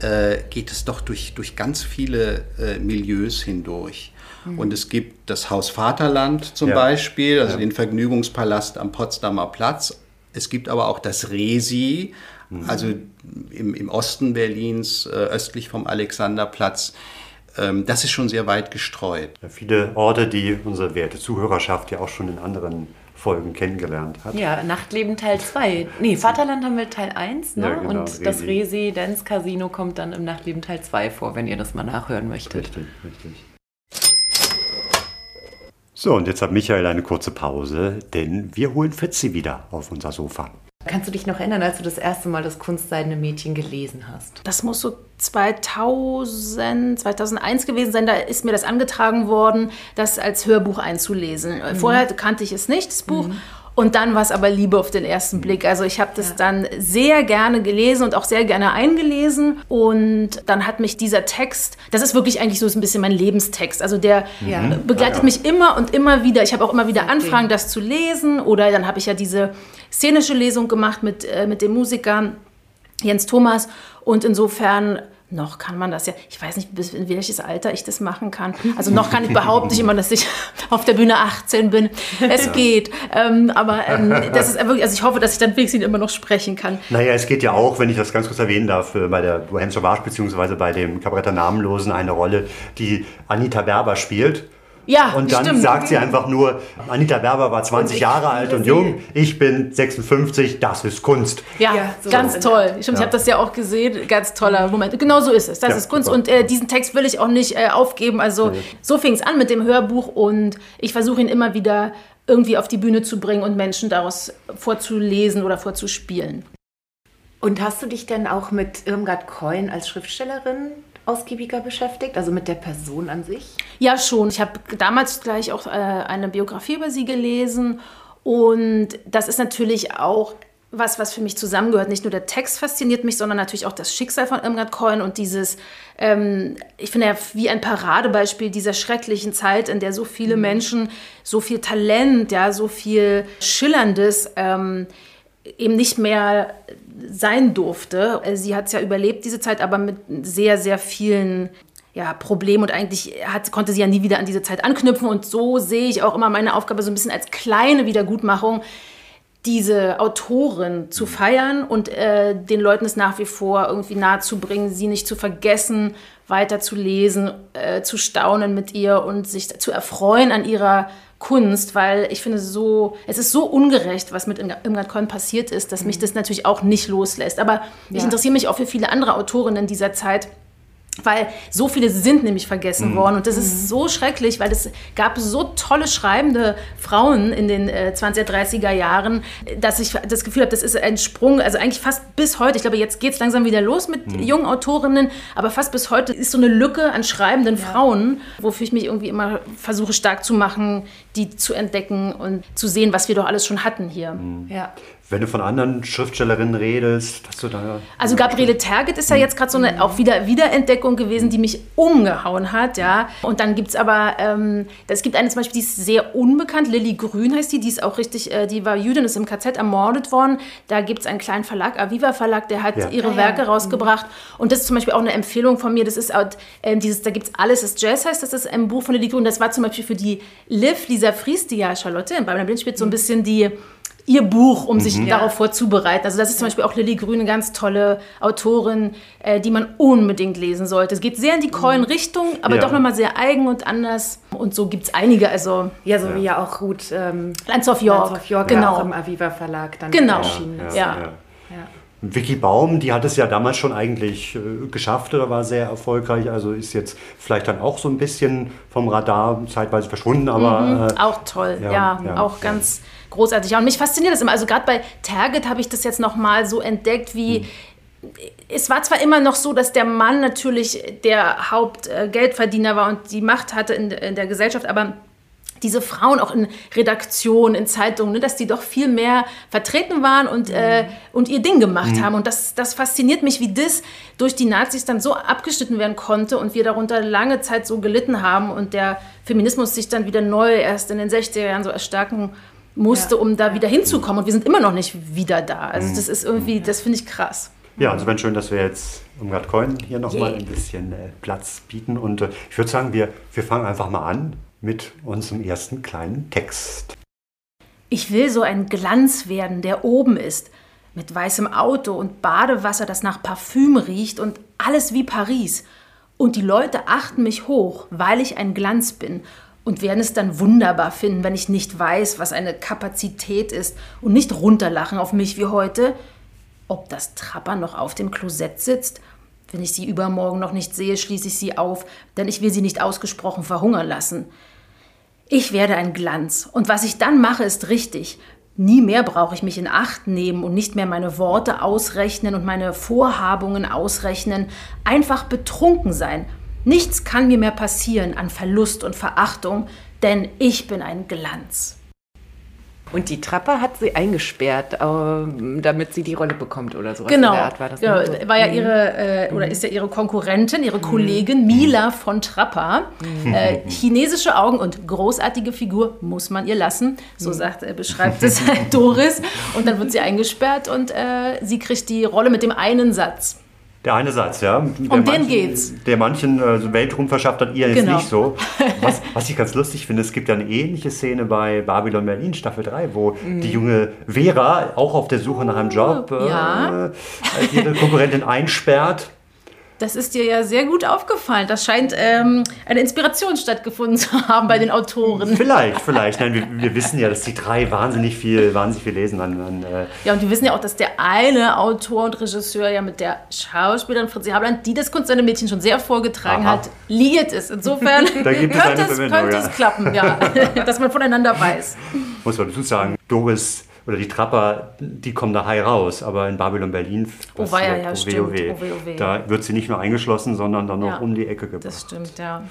äh, geht es doch durch, durch ganz viele äh, Milieus hindurch. Mhm. Und es gibt das Haus Vaterland zum ja. Beispiel, also ja. den Vergnügungspalast am Potsdamer Platz. Es gibt aber auch das Resi, mhm. also im, im Osten Berlins, äh, östlich vom Alexanderplatz. Ähm, das ist schon sehr weit gestreut. Ja, viele Orte, die unsere werte Zuhörerschaft ja auch schon in anderen Folgen kennengelernt hat. Ja, Nachtleben Teil 2. Nee, Vaterland haben wir Teil 1, ne? Ja, genau, und Resi. das Residence Casino kommt dann im Nachtleben Teil 2 vor, wenn ihr das mal nachhören möchtet. Richtig, richtig. So, und jetzt hat Michael eine kurze Pause, denn wir holen Fritzi wieder auf unser Sofa. Kannst du dich noch erinnern, als du das erste Mal das Kunstseidene Mädchen gelesen hast? Das muss so 2000, 2001 gewesen sein. Da ist mir das angetragen worden, das als Hörbuch einzulesen. Mhm. Vorher kannte ich es nicht, das Buch. Mhm. Und dann war es aber Liebe auf den ersten Blick. Also ich habe das ja. dann sehr gerne gelesen und auch sehr gerne eingelesen. Und dann hat mich dieser Text, das ist wirklich eigentlich so ein bisschen mein Lebenstext. Also der ja. begleitet ja, mich immer und immer wieder. Ich habe auch immer wieder okay. Anfragen, das zu lesen. Oder dann habe ich ja diese szenische Lesung gemacht mit, äh, mit dem Musiker Jens Thomas. Und insofern noch kann man das ja, ich weiß nicht, bis in welches Alter ich das machen kann. Also noch kann ich behaupten nicht immer, dass ich auf der Bühne 18 bin. Es geht. Ähm, aber ähm, das ist wirklich, also ich hoffe, dass ich dann wenigstens immer noch sprechen kann. Naja, es geht ja auch, wenn ich das ganz kurz erwähnen darf, äh, bei der Bohème Sauvage beziehungsweise bei dem Kabarett der Namenlosen eine Rolle, die Anita Berber spielt. Ja, und dann stimmt. sagt sie einfach nur, Anita Berber war 20 Jahre alt und jung, ich bin 56, das ist Kunst. Ja, ja so ganz toll. Stimmt, ja. ich habe das ja auch gesehen, ganz toller Moment. Genau so ist es, das ja, ist Kunst super. und äh, diesen Text will ich auch nicht äh, aufgeben. Also so fing es an mit dem Hörbuch und ich versuche ihn immer wieder irgendwie auf die Bühne zu bringen und Menschen daraus vorzulesen oder vorzuspielen. Und hast du dich denn auch mit Irmgard Coin als Schriftstellerin ausgiebiger beschäftigt, also mit der Person an sich? Ja, schon. Ich habe damals gleich auch äh, eine Biografie über sie gelesen und das ist natürlich auch was, was für mich zusammengehört. Nicht nur der Text fasziniert mich, sondern natürlich auch das Schicksal von Irmgard Coin und dieses, ähm, ich finde ja wie ein Paradebeispiel dieser schrecklichen Zeit, in der so viele mhm. Menschen so viel Talent, ja, so viel Schillerndes ähm, eben nicht mehr sein durfte. Sie hat es ja überlebt, diese Zeit, aber mit sehr, sehr vielen ja, Problemen und eigentlich hat, konnte sie ja nie wieder an diese Zeit anknüpfen. Und so sehe ich auch immer meine Aufgabe so ein bisschen als kleine Wiedergutmachung, diese Autorin zu feiern und äh, den Leuten es nach wie vor irgendwie nahezubringen, sie nicht zu vergessen, weiter zu lesen, äh, zu staunen mit ihr und sich zu erfreuen an ihrer Kunst, weil ich finde so, es ist so ungerecht, was mit Irmgard Cohn passiert ist, dass mich mhm. das natürlich auch nicht loslässt. Aber ja. ich interessiere mich auch für viele andere Autorinnen dieser Zeit weil so viele sind nämlich vergessen mhm. worden und das ist mhm. so schrecklich, weil es gab so tolle schreibende Frauen in den äh, 20er, 30er Jahren, dass ich das Gefühl habe, das ist ein Sprung, also eigentlich fast bis heute, ich glaube, jetzt geht es langsam wieder los mit mhm. jungen Autorinnen, aber fast bis heute ist so eine Lücke an schreibenden ja. Frauen, wofür ich mich irgendwie immer versuche stark zu machen, die zu entdecken und zu sehen, was wir doch alles schon hatten hier. Mhm. Ja. Wenn du von anderen Schriftstellerinnen redest, hast du da. Also Gabriele Terget ist ja jetzt gerade so eine auch wieder Wiederentdeckung gewesen, die mich umgehauen hat, ja. Und dann gibt es aber, ähm, es gibt eine zum Beispiel, die ist sehr unbekannt, Lilly Grün heißt die, die ist auch richtig, äh, die war Jüdin, ist im KZ ermordet worden. Da gibt es einen kleinen Verlag, Aviva Verlag, der hat ja. ihre ah, Werke ja. rausgebracht. Und das ist zum Beispiel auch eine Empfehlung von mir. Das ist auch, äh, dieses, da gibt es alles, das Jazz heißt, das ist ein Buch von Lilly Grün. Das war zum Beispiel für die Liv, Lisa Fries, die ja Charlotte in Babylon Blind spielt, so ein bisschen die ihr Buch, um mhm. sich darauf vorzubereiten. Also das ist zum Beispiel auch Lilly Grün, eine ganz tolle Autorin, äh, die man unbedingt lesen sollte. Es geht sehr in die Coin-Richtung, aber ja. doch nochmal sehr eigen und anders. Und so gibt es einige. Also, ja, so ja. wie ja auch gut ähm, Lands of York. Lands of York, genau. auch im Aviva Verlag dann genau. erschienen ist. ja. ja. Vicky Baum, die hat es ja damals schon eigentlich äh, geschafft oder war sehr erfolgreich. Also ist jetzt vielleicht dann auch so ein bisschen vom Radar zeitweise verschwunden, aber. Mhm, äh, auch toll, ja, ja, ja auch ganz großartig. Und mich fasziniert das immer. Also gerade bei Target habe ich das jetzt nochmal so entdeckt, wie. Mhm es war zwar immer noch so, dass der Mann natürlich der Hauptgeldverdiener war und die Macht hatte in, in der Gesellschaft, aber diese Frauen auch in Redaktionen, in Zeitungen, ne, dass die doch viel mehr vertreten waren und, äh, und ihr Ding gemacht haben. Und das, das fasziniert mich, wie das durch die Nazis dann so abgeschnitten werden konnte und wir darunter lange Zeit so gelitten haben und der Feminismus sich dann wieder neu erst in den 60er Jahren so erstarken musste, um da wieder hinzukommen. Und wir sind immer noch nicht wieder da. Also das ist irgendwie, das finde ich krass. Ja, also wenn schön, dass wir jetzt Irmgard Coin hier nochmal Yeah. ein bisschen äh, Platz bieten. Und äh, ich würde sagen, wir, wir fangen einfach mal an mit unserem ersten kleinen Text. Ich will so ein Glanz werden, der oben ist, mit weißem Auto und Badewasser, das nach Parfüm riecht und alles wie Paris. Und die Leute achten mich hoch, weil ich ein Glanz bin und werden es dann wunderbar finden, wenn ich nicht weiß, was eine Kapazität ist und nicht runterlachen auf mich wie heute. Ob das Trapper noch auf dem Klosett sitzt? Wenn ich sie übermorgen noch nicht sehe, schließe ich sie auf, denn ich will sie nicht ausgesprochen verhungern lassen. Ich werde ein Glanz. Und was ich dann mache, ist richtig. Nie mehr brauche ich mich in Acht nehmen und nicht mehr meine Worte ausrechnen und meine Vorhabungen ausrechnen. Einfach betrunken sein. Nichts kann mir mehr passieren an Verlust und Verachtung, denn ich bin ein Glanz. Und die Trapper hat sie eingesperrt, ähm, damit sie die Rolle bekommt oder sowas. Genau. Art war das genau. ne? So. War ja ihre, äh, oder ist ja ihre Konkurrentin, ihre Kollegin Mila von Trapper. Äh, chinesische Augen und großartige Figur muss man ihr lassen. So sagt, äh, beschreibt es Doris. Und dann wird sie eingesperrt und äh, sie kriegt die Rolle mit dem einen Satz. Der eine Satz, ja. Um der den geht's. Der manchen äh, Weltruhm verschafft hat, ihr jetzt Genau. nicht so. Was, was ich ganz lustig finde, es gibt ja eine ähnliche Szene bei Babylon Berlin Staffel 3, wo die junge Vera auch auf der Suche nach einem Job äh, ja. ihre Konkurrentin einsperrt. Das ist dir ja sehr gut aufgefallen. Das scheint ähm, eine Inspiration stattgefunden zu haben bei den Autoren. Vielleicht, vielleicht. Nein, wir, wir wissen ja, dass die drei wahnsinnig viel, wahnsinnig viel lesen. An, an, äh, Ja, und wir wissen ja auch, dass der eine Autor und Regisseur ja mit der Schauspielerin Fritzi Habland, die das Kunst seiner Mädchen schon sehr vorgetragen Aha. hat, liiert ist. Insofern Da gibt es könnte, es, könnte es klappen, ja. dass man voneinander weiß. muss man dazu sagen, Doris oder die Trapper, die kommen da high raus, aber in Babylon Berlin, Oh, weia, hier- ja, oh, stimmt. weh, oh, Oh, oh, da wird sie nicht nur eingeschlossen, sondern dann noch Ja. um die Ecke gebracht. Das stimmt, ja.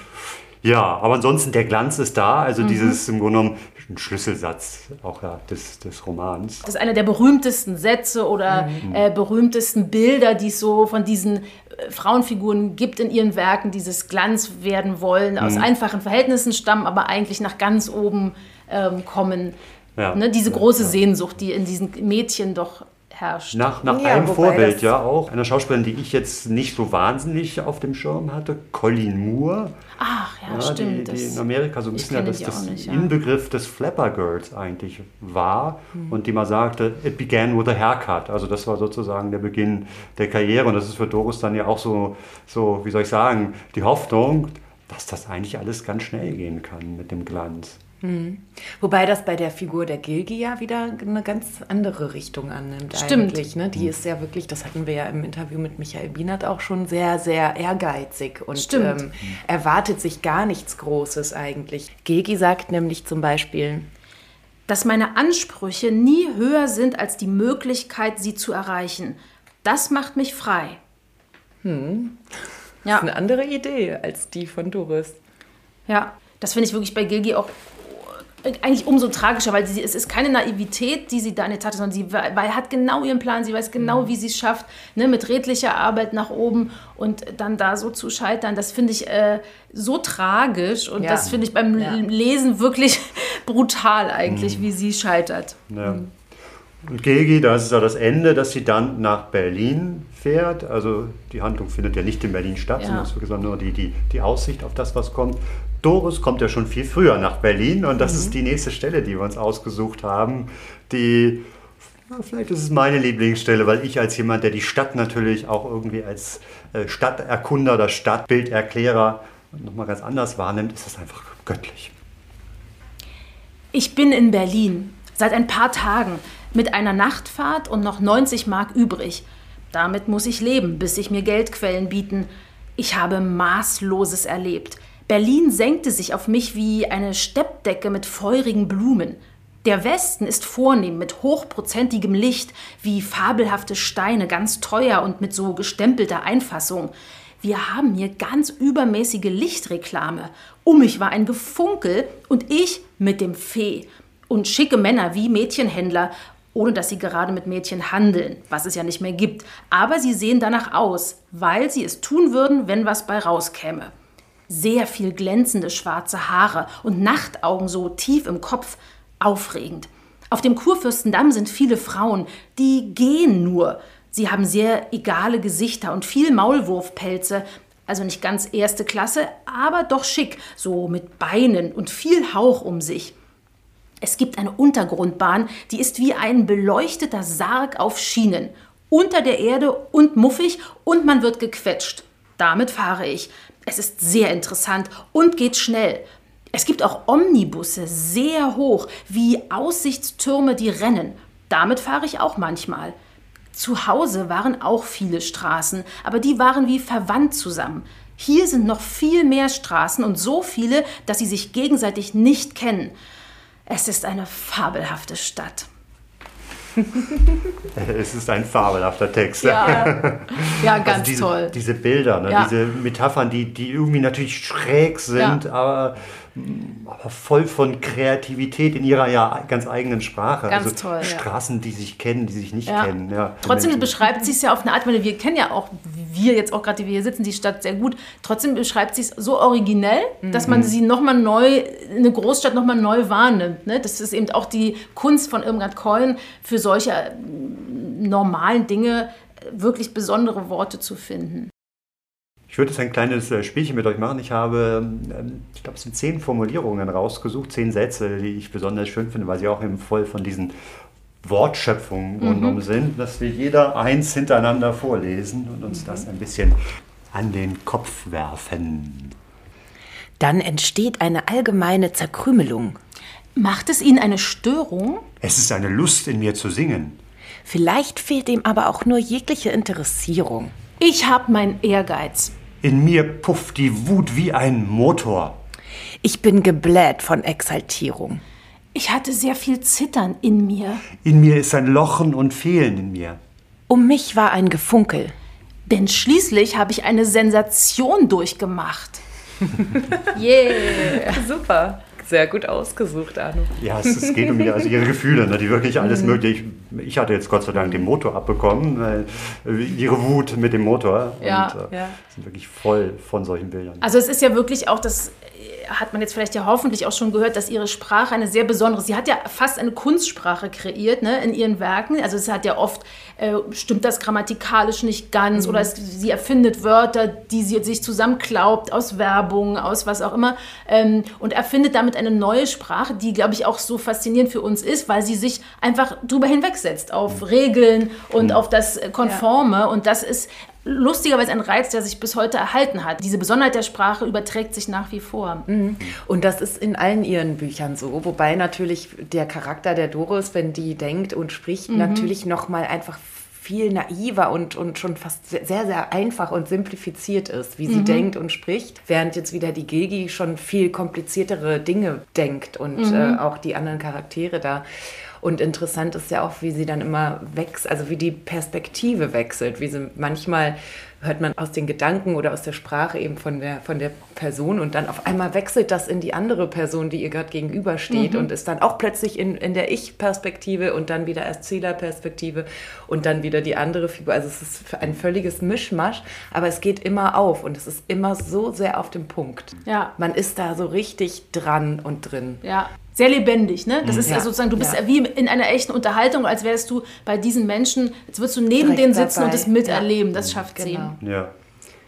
Ja, aber ansonsten der Glanz ist da, also Mhm. dieses im Grunde genommen ein Schlüsselsatz auch ja, des, des Romans. Das ist einer der berühmtesten Sätze oder Mhm. äh, berühmtesten Bilder, die es so von diesen äh, Frauenfiguren gibt in ihren Werken, dieses Glanz werden wollen, Mhm. aus einfachen Verhältnissen stammen, aber eigentlich nach ganz oben ähm, kommen. Ja. Ne, diese große Sehnsucht, die in diesen Mädchen doch herrscht. Nach, nach Ja, einem Vorbild ja auch, einer Schauspielerin, die ich jetzt nicht so wahnsinnig auf dem Schirm hatte, Colleen Moore. Ach ja, Ja, stimmt. die, die das- in Amerika so ein bisschen ja, das, das nicht, ja. Inbegriff des Flapper Girls eigentlich war und die mal sagte, it began with a haircut. Also das war sozusagen der Beginn der Karriere und das ist für Doris dann ja auch so, so wie soll ich sagen, die Hoffnung, dass das eigentlich alles ganz schnell gehen kann mit dem Glanz. Wobei das bei der Figur der Gilgi ja wieder eine ganz andere Richtung annimmt Stimmt. eigentlich. Ne? Die ist ja wirklich, das hatten wir ja im Interview mit Michael Bienert auch schon, sehr, sehr ehrgeizig und Stimmt. ähm, erwartet sich gar nichts Großes eigentlich. Gilgi sagt nämlich zum Beispiel, dass meine Ansprüche nie höher sind als die Möglichkeit, sie zu erreichen. Das macht mich frei. Ja, eine andere Idee als die von Doris. ja. Das finde ich wirklich bei Gilgi auch eigentlich umso tragischer, weil sie, es ist keine Naivität, die sie da an den Tag hat, sondern sie we- weil hat genau ihren Plan, sie weiß genau, wie sie es schafft, ne, mit redlicher Arbeit nach oben und dann da so zu scheitern. Das finde ich äh, so tragisch und Ja. das finde ich beim Ja. Lesen wirklich brutal eigentlich, wie sie scheitert. Ja. Und Gilgi, das ist ja das Ende, dass sie dann nach Berlin fährt. Also die Handlung findet ja nicht in Berlin statt, Ja. sondern es die, die, die Aussicht auf das, was kommt. Doris kommt ja schon viel früher nach Berlin und das ist die nächste Stelle, die wir uns ausgesucht haben. Die, na, vielleicht ist es meine Lieblingsstelle, weil ich als jemand, der die Stadt natürlich auch irgendwie als äh, Stadterkunder oder Stadtbilderklärer nochmal ganz anders wahrnimmt, ist das einfach göttlich. Ich bin in Berlin seit ein paar Tagen mit einer Nachtfahrt und noch 90 Mark übrig. Damit muss ich leben, bis sich mir Geldquellen bieten. Ich habe Maßloses erlebt. Berlin senkte sich auf mich wie eine Steppdecke mit feurigen Blumen. Der Westen ist vornehm mit hochprozentigem Licht, wie fabelhafte Steine, ganz teuer und mit so gestempelter Einfassung. wir haben hier ganz übermäßige Lichtreklame. Um mich war ein Gefunkel und ich mit dem Fee. Und schicke Männer wie Mädchenhändler, ohne dass sie gerade mit Mädchen handeln, was es ja nicht mehr gibt. Aber sie sehen danach aus, weil sie es tun würden, wenn was bei rauskäme. Sehr viel glänzende schwarze Haare und Nachtaugen so tief im Kopf. Aufregend. Auf dem Kurfürstendamm sind viele Frauen, die gehen nur. Sie haben sehr egale Gesichter und viel Maulwurfpelze, also nicht ganz erste Klasse, aber doch schick, so mit Beinen und viel Hauch um sich. Es gibt eine Untergrundbahn, die ist wie ein beleuchteter Sarg auf Schienen. Unter der Erde und muffig und man wird gequetscht. Damit fahre ich. Es ist sehr interessant und geht schnell. Es gibt auch Omnibusse, sehr hoch, wie Aussichtstürme, die rennen. Damit fahre ich auch manchmal. Zu Hause waren auch viele Straßen, aber die waren wie verwandt zusammen. Hier sind noch viel mehr Straßen und so viele, dass sie sich gegenseitig nicht kennen. Es ist eine fabelhafte Stadt. es ist ein fabelhafter Text. Ja, ja also ganz also diese, toll. Diese Bilder, ne? ja. diese Metaphern, die, die irgendwie natürlich schräg sind, ja. aber aber voll von Kreativität in ihrer ja ganz eigenen Sprache. Ganz also toll. Straßen, ja. die sich kennen, die sich nicht ja. kennen. Ja, Trotzdem beschreibt sie es ja auf eine Art, weil wir kennen ja auch, wir jetzt auch gerade, die wir hier sitzen, die Stadt sehr gut. Trotzdem beschreibt sie es so originell, mhm. dass man sie nochmal neu, eine Großstadt nochmal neu wahrnimmt. Ne? Das ist eben auch die Kunst von Irmgard Keun, für solche normalen Dinge wirklich besondere Worte zu finden. Ich würde jetzt ein kleines äh, Spielchen mit euch machen. Ich habe, ähm, ich glaube, es sind zehn Formulierungen rausgesucht, zehn Sätze, die ich besonders schön finde, weil sie auch eben voll von diesen Wortschöpfungen mhm. sind, dass wir jeder eins hintereinander vorlesen und uns mhm. das ein bisschen an den Kopf werfen. Dann entsteht eine allgemeine Zerkrümelung. Macht es Ihnen eine Störung? Es ist eine Lust in mir zu singen. Vielleicht fehlt ihm aber auch nur jegliche Interessierung. Ich habe meinen Ehrgeiz. In mir pufft die Wut wie ein Motor. Ich bin gebläht von Exaltierung. Ich hatte sehr viel Zittern in mir. In mir ist ein Lochen und Fehlen in mir. Um mich war ein Gefunkel. Denn schließlich habe ich eine Sensation durchgemacht. yeah. Super. Sehr gut ausgesucht, Arno. Ja, es, es geht um ihre, also ihre Gefühle, ne, die wirklich alles mhm. mögliche. Ich, ich, hatte jetzt Gott sei Dank den Motor abbekommen, weil, äh, ihre Wut mit dem Motor. Ja, und, äh, ja. sind wirklich voll von solchen Bildern. Also es ist ja wirklich auch das hat man jetzt vielleicht ja hoffentlich auch schon gehört, dass ihre Sprache eine sehr besondere, sie hat ja fast eine Kunstsprache kreiert ne, in ihren Werken. Also es hat ja oft, äh, stimmt das grammatikalisch nicht ganz mhm. oder es, sie erfindet Wörter, die sie sich zusammenklaubt aus Werbung, aus was auch immer ähm, und erfindet damit eine neue Sprache, die, glaube ich, auch so faszinierend für uns ist, weil sie sich einfach drüber hinwegsetzt auf mhm. Regeln und mhm. auf das Konforme ja. und das ist lustigerweise ein Reiz, der sich bis heute erhalten hat. Diese Besonderheit der Sprache überträgt sich nach wie vor. Mhm. Und das ist in allen ihren Büchern so, wobei natürlich der Charakter der Doris, wenn die denkt und spricht, mhm. natürlich noch mal einfach viel naiver und, und schon fast sehr, sehr einfach und simplifiziert ist, wie sie mhm. denkt und spricht, während jetzt wieder die Gilgi schon viel kompliziertere Dinge denkt und mhm. äh, auch die anderen Charaktere da. Und interessant ist ja auch, wie sie dann immer wächst, also wie die Perspektive wechselt, wie sie manchmal hört man aus den Gedanken oder aus der Sprache eben von der, von der Person und dann auf einmal wechselt das in die andere Person, die ihr gerade gegenübersteht mhm. und ist dann auch plötzlich in, in der Ich-Perspektive und dann wieder Erzähler-Perspektive und dann wieder die andere Figur. Also es ist ein völliges Mischmasch, aber es geht immer auf und es ist immer so sehr auf dem Punkt. Ja. Man ist da so richtig dran und drin. Ja, sehr lebendig. Ne? Das mhm. ist ja, sozusagen, du bist ja. wie in einer echten Unterhaltung, als wärst du bei diesen Menschen, jetzt würdest du neben Direkt denen sitzen dabei. und das miterleben. Das schafft genau. sie. Ja.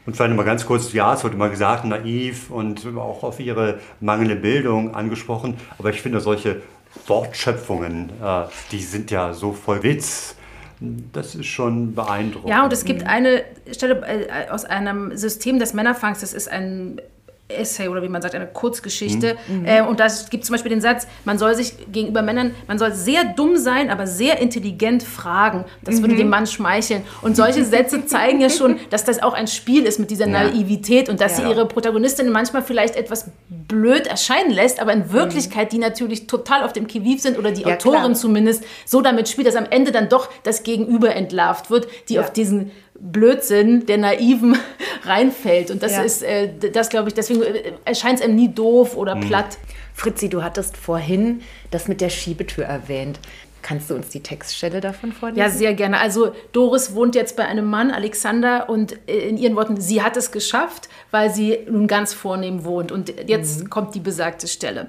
Und vielleicht mal ganz kurz, ja, es wurde immer gesagt, naiv und auch auf ihre mangelnde Bildung angesprochen. Aber ich finde solche Wortschöpfungen, äh, die sind ja so voll Witz. Das ist schon beeindruckend. Ja, und es gibt eine Stelle äh, aus einem System des Männerfangs, das ist ein Essay oder wie man sagt, eine Kurzgeschichte. Mhm. Äh, und da gibt zum Beispiel den Satz, man soll sich gegenüber Männern, man soll sehr dumm sein, aber sehr intelligent fragen. Das mhm. würde dem Mann schmeicheln. Und solche Sätze zeigen ja schon, dass das auch ein Spiel ist mit dieser ja. Naivität und dass ja. sie ihre Protagonistin manchmal vielleicht etwas blöd erscheinen lässt, aber in mhm. Wirklichkeit die natürlich total auf dem Kiviv sind oder die ja, Autorin klar. zumindest so damit spielt, dass am Ende dann doch das Gegenüber entlarvt wird, die auf diesen Blödsinn der Naiven reinfällt. Und das Ja. ist, äh, das glaube ich, deswegen äh, erscheint es einem nie doof oder platt. Fritzi, du hattest vorhin das mit der Schiebetür erwähnt. Kannst du uns die Textstelle davon vorlesen? Ja, sehr gerne. Also Doris wohnt jetzt bei einem Mann, Alexander, und äh, in ihren Worten, sie hat es geschafft, weil sie nun ganz vornehm wohnt. Und jetzt kommt die besagte Stelle.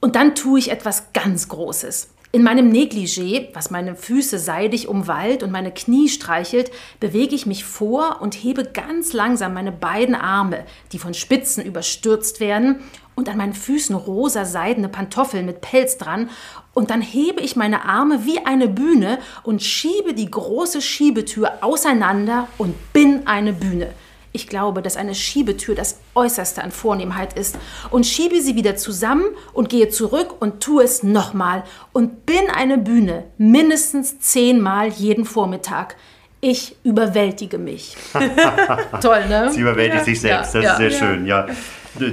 Und dann tue ich etwas ganz Großes. In meinem Negligé, was meine Füße seidig umwallt und meine Knie streichelt, bewege ich mich vor und hebe ganz langsam meine beiden Arme, die von Spitzen überstürzt werden, und an meinen Füßen rosa seidene Pantoffeln mit Pelz dran, und dann hebe ich meine Arme wie eine Bühne und schiebe die große Schiebetür auseinander und bin eine Bühne. Ich glaube, dass eine Schiebetür das Äußerste an Vornehmheit ist und schiebe sie wieder zusammen und gehe zurück und tue es nochmal und bin eine Bühne mindestens zehnmal jeden Vormittag. Ich überwältige mich. Toll, ne? Sie überwältigt sich selbst, das ja, ist sehr ja. schön, ja.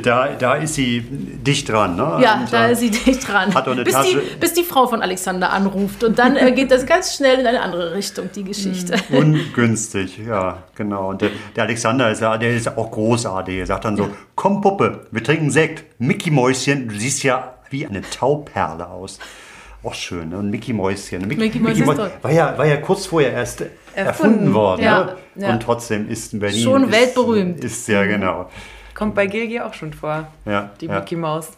Da, da ist sie dicht dran, ne? Ja, Und, da ist sie dicht dran. Hat eine bis, die, Tasche. bis die Frau von Alexander anruft. Und dann äh, geht das ganz schnell in eine andere Richtung, die Geschichte. Ungünstig, ja, genau. Und der, der Alexander ist ja, der ist auch großartig. Er sagt dann so: Komm, Puppe, wir trinken Sekt. Mickey Mäuschen, du siehst ja wie eine Tauperle aus. Auch schön, ne? Und Mickey Mäuschen. Mickey Mäuschen ist Mäu- toll. war, ja, war ja kurz vorher erst erfunden, worden. Ja, ne? ja. Und trotzdem ist in Berlin. Schon ist, weltberühmt. Ist ja, genau. Kommt bei Gilgi auch schon vor, Ja, die ja. Mickey Maus.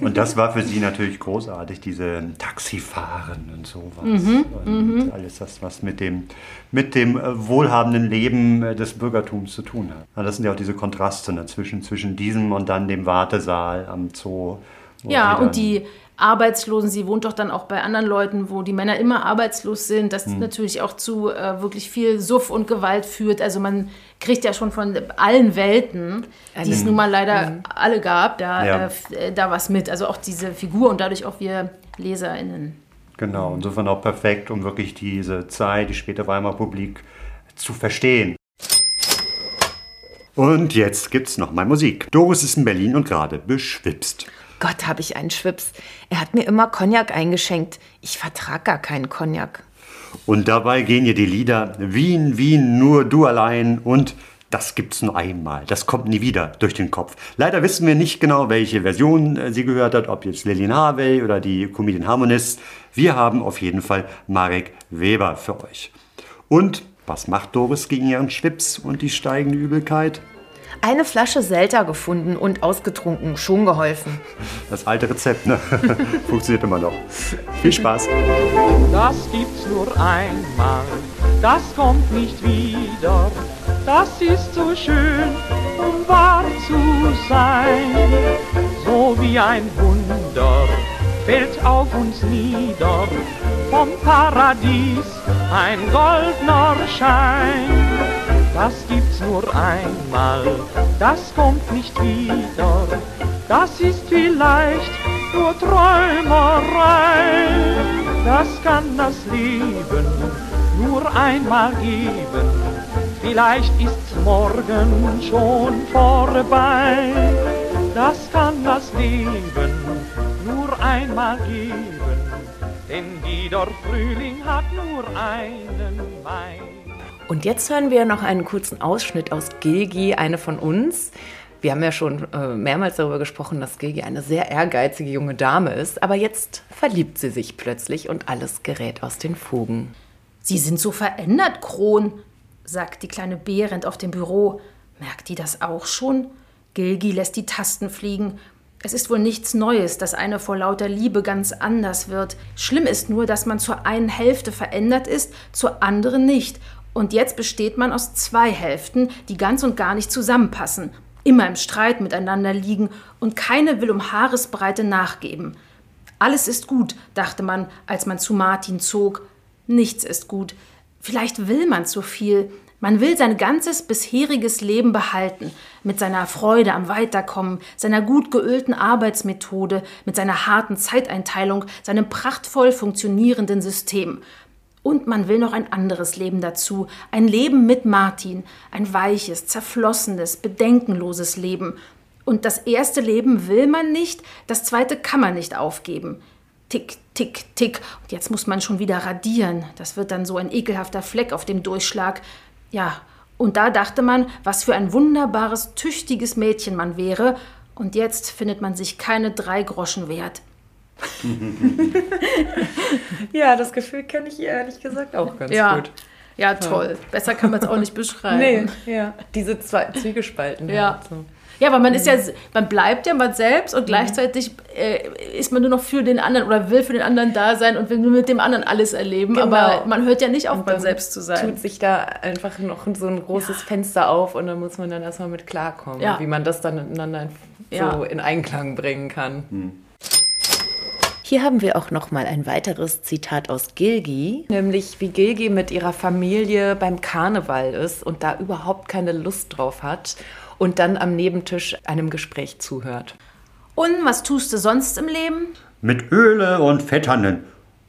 Und das war für sie natürlich großartig, diese Taxifahren und sowas. Mhm, und alles das, was mit dem, mit dem äh, wohlhabenden Leben äh, des Bürgertums zu tun hat. Das sind ja auch diese Kontraste dazwischen, zwischen diesem und dann dem Wartesaal am Zoo. Ja, und die Arbeitslosen, sie wohnt doch dann auch bei anderen Leuten, wo die Männer immer arbeitslos sind, das Hm. natürlich auch zu äh, wirklich viel Suff und Gewalt führt. Also man kriegt ja schon von allen Welten, die es nun mal leider alle gab, da, Ja. äh, äh, da was mit. Also auch diese Figur und dadurch auch wir LeserInnen. Genau, insofern auch perfekt, um wirklich diese Zeit, die späte Weimarer Republik, zu verstehen. Und jetzt gibt's noch mal Musik. Doris ist in Berlin und gerade beschwipst. Gott, habe ich einen Schwips. Er hat mir immer Cognac eingeschenkt. Ich vertrag gar keinen Cognac. Und dabei gehen ihr die Lieder Wien, Wien, nur du allein und das gibt's nur einmal. Das kommt nie wieder durch den Kopf. Leider wissen wir nicht genau, welche Version äh, sie gehört hat, ob jetzt Lillian Harvey oder die Comedian Harmonist. Wir haben auf jeden Fall Marek Weber für euch. Und was macht Doris gegen ihren Schwips und die steigende Übelkeit? Eine Flasche Selter gefunden und ausgetrunken. Schon geholfen. Das alte Rezept, ne? Funktioniert immer noch. Viel Spaß. Das gibt's nur einmal, das kommt nicht wieder. Das ist so schön, um wahr zu sein. So wie ein Wunder fällt auf uns nieder. Vom Paradies ein goldener Schein. Das gibt's nur einmal, das kommt nicht wieder. Das ist vielleicht nur Träumerei. Das kann das Leben nur einmal geben. Vielleicht ist's morgen schon vorbei. Das kann das Leben nur einmal geben. Denn jeder Frühling hat nur einen Mai. Und jetzt hören wir noch einen kurzen Ausschnitt aus Gilgi, eine von uns. Wir haben ja schon äh, mehrmals darüber gesprochen, dass Gilgi eine sehr ehrgeizige junge Dame ist. Aber jetzt verliebt sie sich plötzlich und alles gerät aus den Fugen. Sie sind so verändert, Kron, sagt die kleine Behrend auf dem Büro. Merkt die das auch schon? Gilgi lässt die Tasten fliegen. Es ist wohl nichts Neues, dass eine vor lauter Liebe ganz anders wird. Schlimm ist nur, dass man zur einen Hälfte verändert ist, zur anderen nicht. Und jetzt besteht man aus zwei Hälften, die ganz und gar nicht zusammenpassen, immer im Streit miteinander liegen und keine will um Haaresbreite nachgeben. Alles ist gut, dachte man, als man zu Martin zog. Nichts ist gut. Vielleicht will man zu viel. Man will sein ganzes bisheriges Leben behalten, mit seiner Freude am Weiterkommen, seiner gut geölten Arbeitsmethode, mit seiner harten Zeiteinteilung, seinem prachtvoll funktionierenden System. Und man will noch ein anderes Leben dazu, ein Leben mit Martin, ein weiches, zerflossenes, bedenkenloses Leben. Und das erste Leben will man nicht, das zweite kann man nicht aufgeben. Tick, tick, tick. Und jetzt muss man schon wieder radieren. Das wird dann so ein ekelhafter Fleck auf dem Durchschlag. Ja, und da dachte man, was für ein wunderbares, tüchtiges Mädchen man wäre. Und jetzt findet man sich keine drei Groschen wert. ja, das Gefühl kenne ich ehrlich gesagt auch ganz ja. gut. Ja, toll. Besser kann man es auch nicht beschreiben. Nee, ja. Diese zwei Zwiegespalten. Ja. Halt so. Ja, weil man ist ja, man bleibt ja man selbst und gleichzeitig äh, ist man nur noch für den anderen oder will für den anderen da sein und will nur mit dem anderen alles erleben. Genau. Aber man hört ja nicht auf, man selbst zu sein. Tut sich da einfach noch so ein großes ja. Fenster auf und dann muss man dann erstmal mit klarkommen, ja. wie man das dann miteinander so ja. in Einklang bringen kann. Hm. Hier haben wir auch noch mal ein weiteres Zitat aus Gilgi, nämlich wie Gilgi mit ihrer Familie beim Karneval ist und da überhaupt keine Lust drauf hat und dann am Nebentisch einem Gespräch zuhört. Und was tust du sonst im Leben? Mit Öle und Fetternen.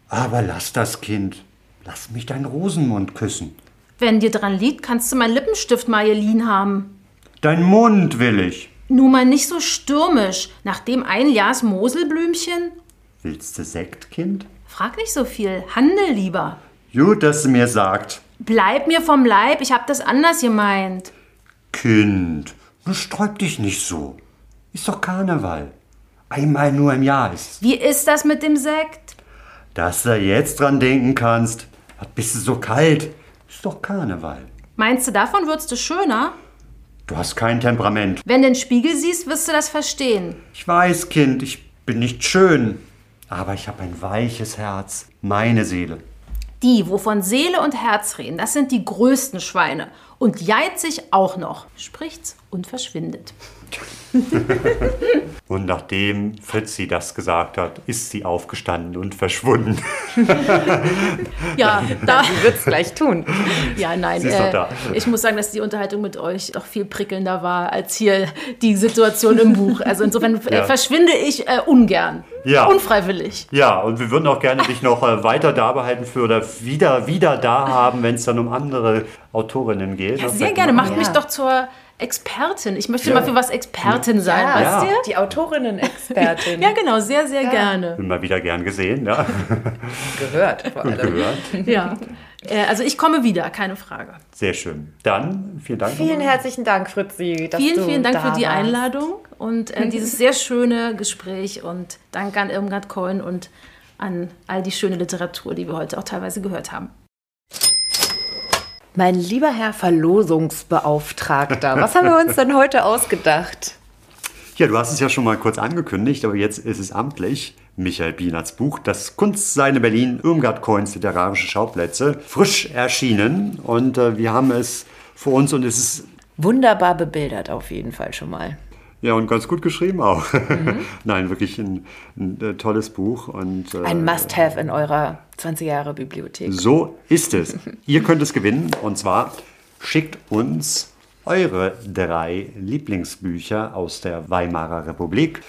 Aber lass das Kind. Lass mich deinen Rosenmund küssen. Wenn dir dran liegt, kannst du meinen Lippenstift mal geliehen haben. Dein Mund will ich. Nun mal nicht so stürmisch. Nach dem ein Jas Moselblümchen Willst du Sekt, Kind? Frag nicht so viel. Handel lieber. Gut, dass du mir sagt. Bleib mir vom Leib. Ich hab das anders gemeint. Kind, nun sträub dich nicht so. Ist doch Karneval. Einmal nur im Jahr ist. Wie ist das mit dem Sekt? Dass du jetzt dran denken kannst. Was bist du so kalt? Ist doch Karneval. Meinst du, davon würdest du schöner? Du hast kein Temperament. Wenn du den Spiegel siehst, wirst du das verstehen. Ich weiß, Kind, ich bin nicht schön. Aber ich habe ein weiches Herz, meine Seele. Die, wovon Seele und Herz reden, das sind die größten Schweine. Und geizig auch noch. Spricht's und verschwindet. und nachdem Fritzi das gesagt hat, ist sie aufgestanden und verschwunden. ja, da wird es gleich tun. Ja, nein. Äh, ich muss sagen, dass die Unterhaltung mit euch doch viel prickelnder war als hier die Situation im Buch. Also insofern äh, ja. verschwinde ich äh, ungern. Ja. Unfreiwillig. Ja, und wir würden auch gerne dich noch äh, weiter da behalten für oder wieder, wieder da haben, wenn es dann um andere Autorinnen geht. Ja, sehr gerne. Macht mich doch zur Expertin. Ich möchte ja. mal für was Expertin sein, ja. weißt du? Die Autorinnen-Expertin. ja, genau, sehr, sehr ja. gerne. Bin mal wieder gern gesehen, ja. Gehört vor allem. Gehört. Ja. Äh, also ich komme wieder, keine Frage. Sehr schön. Dann vielen Dank. Vielen herzlichen Dank, Fritzi. vielen, vielen Dank für die warst. Einladung und äh, dieses sehr schöne Gespräch und Dank an Irmgard Cohen und an all die schöne Literatur, die wir heute auch teilweise gehört haben. Mein lieber Herr Verlosungsbeauftragter, was haben wir uns denn heute ausgedacht? Ja, du hast es ja schon mal kurz angekündigt, aber jetzt ist es amtlich. Michael Bienerts Buch Das Kunstseine Berlin, Irmgard Coins literarische Schauplätze, frisch erschienen und äh, wir haben es vor uns und es ist wunderbar bebildert auf jeden Fall schon mal. Ja, und ganz gut geschrieben auch. Mhm. Nein, wirklich ein, ein, ein, äh, tolles Buch. Und, äh, ein Must-Have in eurer 20-Jahre-Bibliothek. So ist es. Ihr könnt es gewinnen und zwar schickt uns eure drei Lieblingsbücher aus der Weimarer Republik.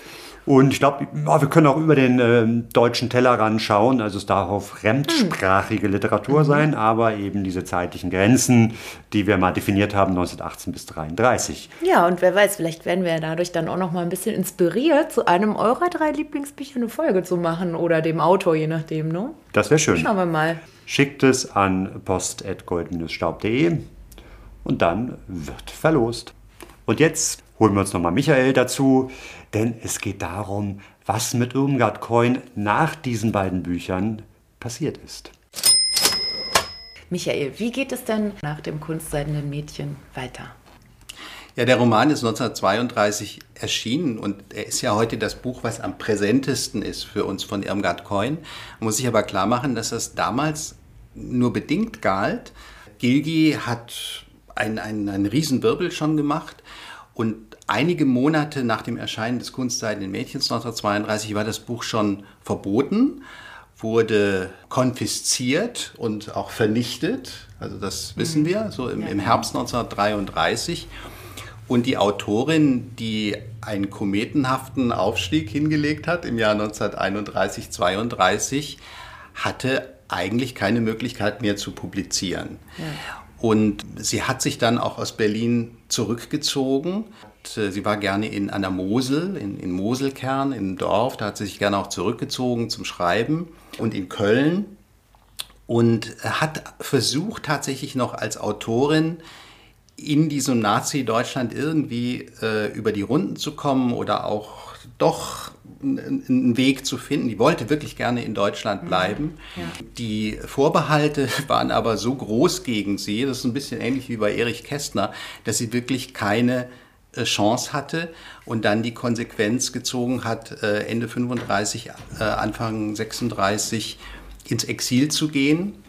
Und ich glaube, ja, wir können auch über den äh, deutschen Tellerrand schauen. Also es darf auch fremdsprachige Literatur mhm. sein, aber eben diese zeitlichen Grenzen, die wir mal definiert haben, 1918 bis 1933. Ja, und wer weiß, vielleicht werden wir dadurch dann auch noch mal ein bisschen inspiriert, zu einem eurer drei Lieblingsbücher eine Folge zu machen oder dem Autor, je nachdem, ne? Das wäre schön. Schauen wir mal. Schickt es an post.gold-staub.de und dann wird verlost. Und jetzt holen wir uns nochmal Michael dazu, denn es geht darum, was mit Irmgard Coin nach diesen beiden Büchern passiert ist. Michael, wie geht es denn nach dem kunstseidenen Mädchen weiter? Ja, der Roman ist 1932 erschienen und er ist ja heute das Buch, was am präsentesten ist für uns von Irmgard Coin. Man muss sich aber klar machen, dass das damals nur bedingt galt. Gilgi hat einen, einen, einen Riesenwirbel schon gemacht und einige Monate nach dem Erscheinen des Kunstseidenen Mädchens 1932 war das Buch schon verboten, wurde konfisziert und auch vernichtet. Also das wissen wir, so im, im Herbst 1933. Und die Autorin, die einen kometenhaften Aufstieg hingelegt hat im Jahr 1931, 32, hatte eigentlich keine Möglichkeit mehr zu publizieren. Ja. Und sie hat sich dann auch aus Berlin zurückgezogen. Äh, sie war gerne in, an der Mosel, in, in Moselkern, im Dorf. Da hat sie sich gerne auch zurückgezogen zum Schreiben. Und in Köln. und hat versucht tatsächlich noch als Autorin in diesem Nazi-Deutschland irgendwie äh, über die Runden zu kommen oder auch doch einen Weg zu finden. Die wollte wirklich gerne in Deutschland bleiben. Ja. Die Vorbehalte waren aber so groß gegen sie, das ist ein bisschen ähnlich wie bei Erich Kästner, dass sie wirklich keine Chance hatte und dann die Konsequenz gezogen hat, äh, Ende 35, äh, Anfang 36 ins Exil zu gehen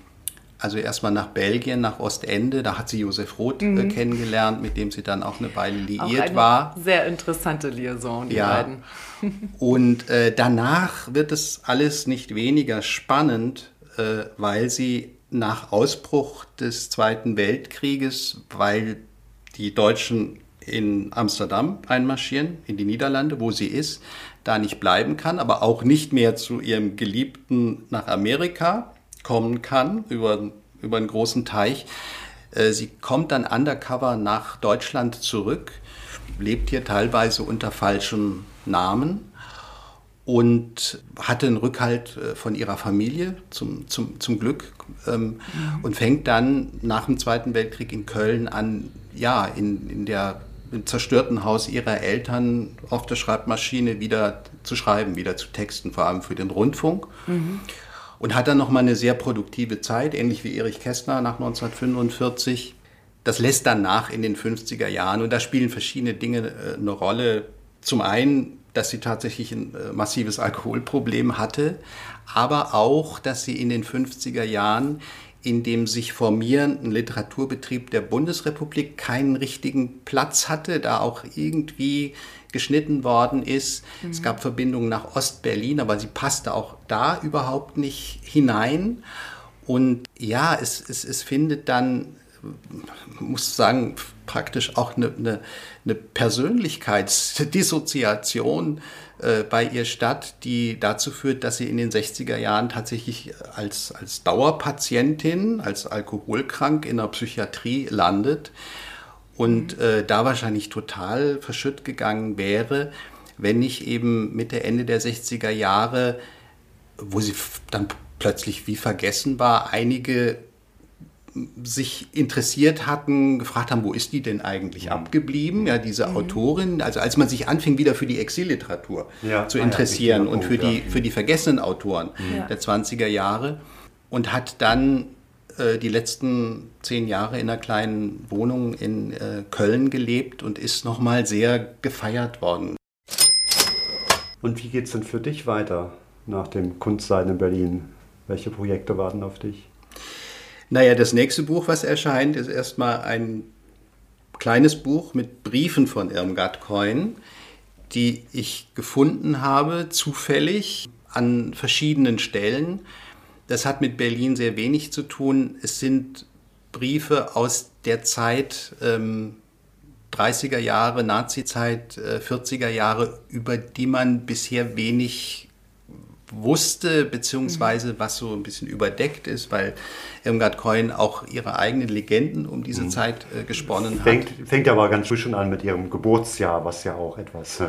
also erstmal nach Belgien, nach Ostende. Da hat sie Josef Roth äh, mhm. kennengelernt, mit dem sie dann auch eine Weile liiert auch eine war. Sehr interessante Liaison, die ja. beiden. Und äh, danach wird es alles nicht weniger spannend, äh, weil sie nach Ausbruch des Zweiten Weltkrieges, weil die Deutschen in Amsterdam einmarschieren, in die Niederlande, wo sie ist, da nicht bleiben kann, aber auch nicht mehr zu ihrem Geliebten nach Amerika kommen kann über, über einen großen Teich. Äh, sie kommt dann undercover nach Deutschland zurück, lebt hier teilweise unter falschem Namen und hatte einen Rückhalt äh, von ihrer Familie zum, zum, zum Glück ähm, mhm. und fängt dann nach dem Zweiten Weltkrieg in Köln an, ja, in, in der im zerstörten Haus ihrer Eltern auf der Schreibmaschine wieder zu schreiben, wieder zu texten, vor allem für den Rundfunk. Mhm und hat dann nochmal eine sehr produktive Zeit, ähnlich wie Erich Kästner nach 1945. Das lässt dann nach in den 50er Jahren und da spielen verschiedene Dinge äh, eine Rolle. Zum einen, dass sie tatsächlich ein äh, massives Alkoholproblem hatte, aber auch, dass sie in den 50er Jahren in dem sich formierenden Literaturbetrieb der Bundesrepublik keinen richtigen Platz hatte, da auch irgendwie geschnitten worden ist. Mhm. Es gab Verbindungen nach Ostberlin, aber sie passte auch da überhaupt nicht hinein. Und ja, es, es, es findet dann, muss sagen, praktisch auch eine, eine, eine Persönlichkeitsdissoziation äh, bei ihr statt, die dazu führt, dass sie in den 60er Jahren tatsächlich als, als Dauerpatientin, als alkoholkrank in der Psychiatrie landet und äh, da wahrscheinlich total verschütt gegangen wäre, wenn nicht eben Mitte, Ende der 60er Jahre, wo sie dann plötzlich wie vergessen war, einige sich interessiert hatten, gefragt haben, wo ist die denn eigentlich mhm. abgeblieben? Ja, diese mhm. Autorin, also als man sich anfing, wieder für die Exilliteratur ja. zu interessieren ah, ja, und für die, für die vergessenen Autoren mhm. der 20er Jahre und hat dann äh, die letzten zehn Jahre in einer kleinen Wohnung in äh, Köln gelebt und ist nochmal sehr gefeiert worden. Und wie geht es denn für dich weiter nach dem Kunstsein in Berlin? Welche Projekte warten auf dich? Naja, das nächste Buch, was erscheint, ist erstmal ein kleines Buch mit Briefen von Irmgard Coin, die ich gefunden habe, zufällig an verschiedenen Stellen das hat mit Berlin sehr wenig zu tun. Es sind Briefe aus der Zeit ähm, 30er Jahre, Nazizeit, äh, 40er Jahre, über die man bisher wenig wusste, beziehungsweise mhm. was so ein bisschen überdeckt ist, weil Irmgard Coin auch ihre eigenen Legenden um diese mhm. Zeit äh, gesponnen fängt, hat. Fängt aber ganz früh schon an mit ihrem Geburtsjahr, was ja auch etwas äh,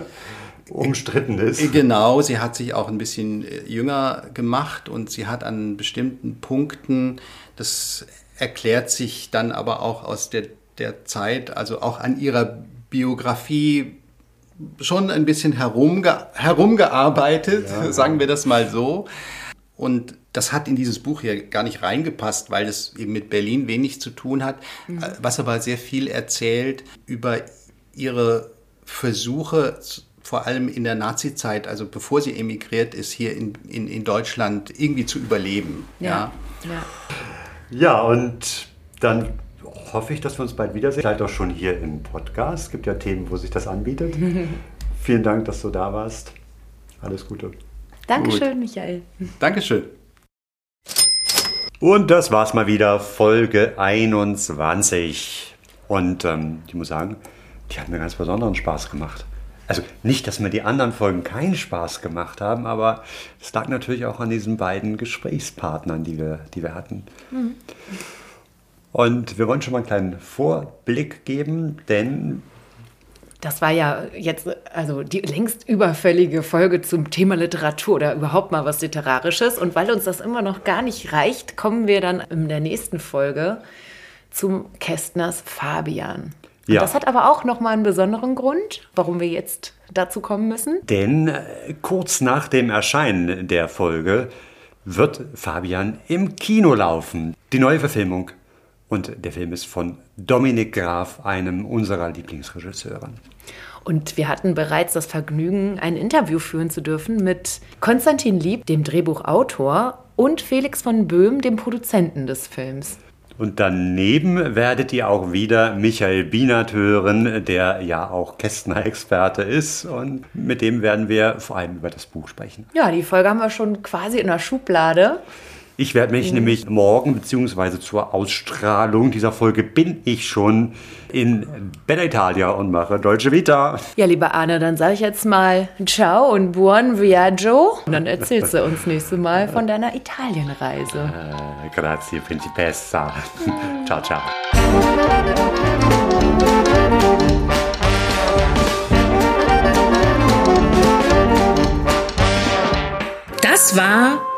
umstritten ist. Äh, genau, sie hat sich auch ein bisschen äh, jünger gemacht und sie hat an bestimmten Punkten, das erklärt sich dann aber auch aus der, der Zeit, also auch an ihrer Biografie schon ein bisschen herumge herumgearbeitet, ja. sagen wir das mal so. Und das hat in dieses Buch hier gar nicht reingepasst, weil es eben mit Berlin wenig zu tun hat, mhm. was aber sehr viel erzählt über ihre Versuche vor allem in der Nazi-Zeit, also bevor sie emigriert ist, hier in, in, in Deutschland irgendwie zu überleben. Ja, ja. ja. und dann hoffe ich, dass wir uns bald wiedersehen. Vielleicht auch schon hier im Podcast. Es gibt ja Themen, wo sich das anbietet. Vielen Dank, dass du da warst. Alles Gute. Dankeschön, Gut. Michael. Dankeschön. Und das war's mal wieder, Folge 21. Und ähm, ich muss sagen, die hat mir ganz besonderen Spaß gemacht. Also nicht, dass mir die anderen Folgen keinen Spaß gemacht haben, aber es lag natürlich auch an diesen beiden Gesprächspartnern, die wir, die wir hatten. Mhm. Und wir wollen schon mal einen kleinen Vorblick geben, denn Das war ja jetzt also die längst überfällige Folge zum Thema Literatur oder überhaupt mal was Literarisches. Und weil uns das immer noch gar nicht reicht, kommen wir dann in der nächsten Folge zum Kästners Fabian. Und ja. Das hat aber auch nochmal einen besonderen Grund, warum wir jetzt dazu kommen müssen. Denn äh, kurz nach dem Erscheinen der Folge wird Fabian im Kino laufen. Die neue Verfilmung. Und der Film ist von Dominik Graf, einem unserer Lieblingsregisseure. Und wir hatten bereits das Vergnügen, ein Interview führen zu dürfen mit Konstantin Lieb, dem Drehbuchautor, und Felix von Böhm, dem Produzenten des Films. Und daneben werdet ihr auch wieder Michael Bienert hören, der ja auch Kästner-Experte ist. Und mit dem werden wir vor allem über das Buch sprechen. Ja, die Folge haben wir schon quasi in der Schublade. Ich werde mich mhm. nämlich morgen bzw. zur Ausstrahlung dieser Folge bin ich schon in Bella Italia und mache Deutsche Vita. Ja, liebe Arne, dann sage ich jetzt mal Ciao und Buon Viaggio. Und dann erzählst du uns nächstes Mal von deiner Italienreise. Äh, grazie, Principessa. ciao, ciao. Das war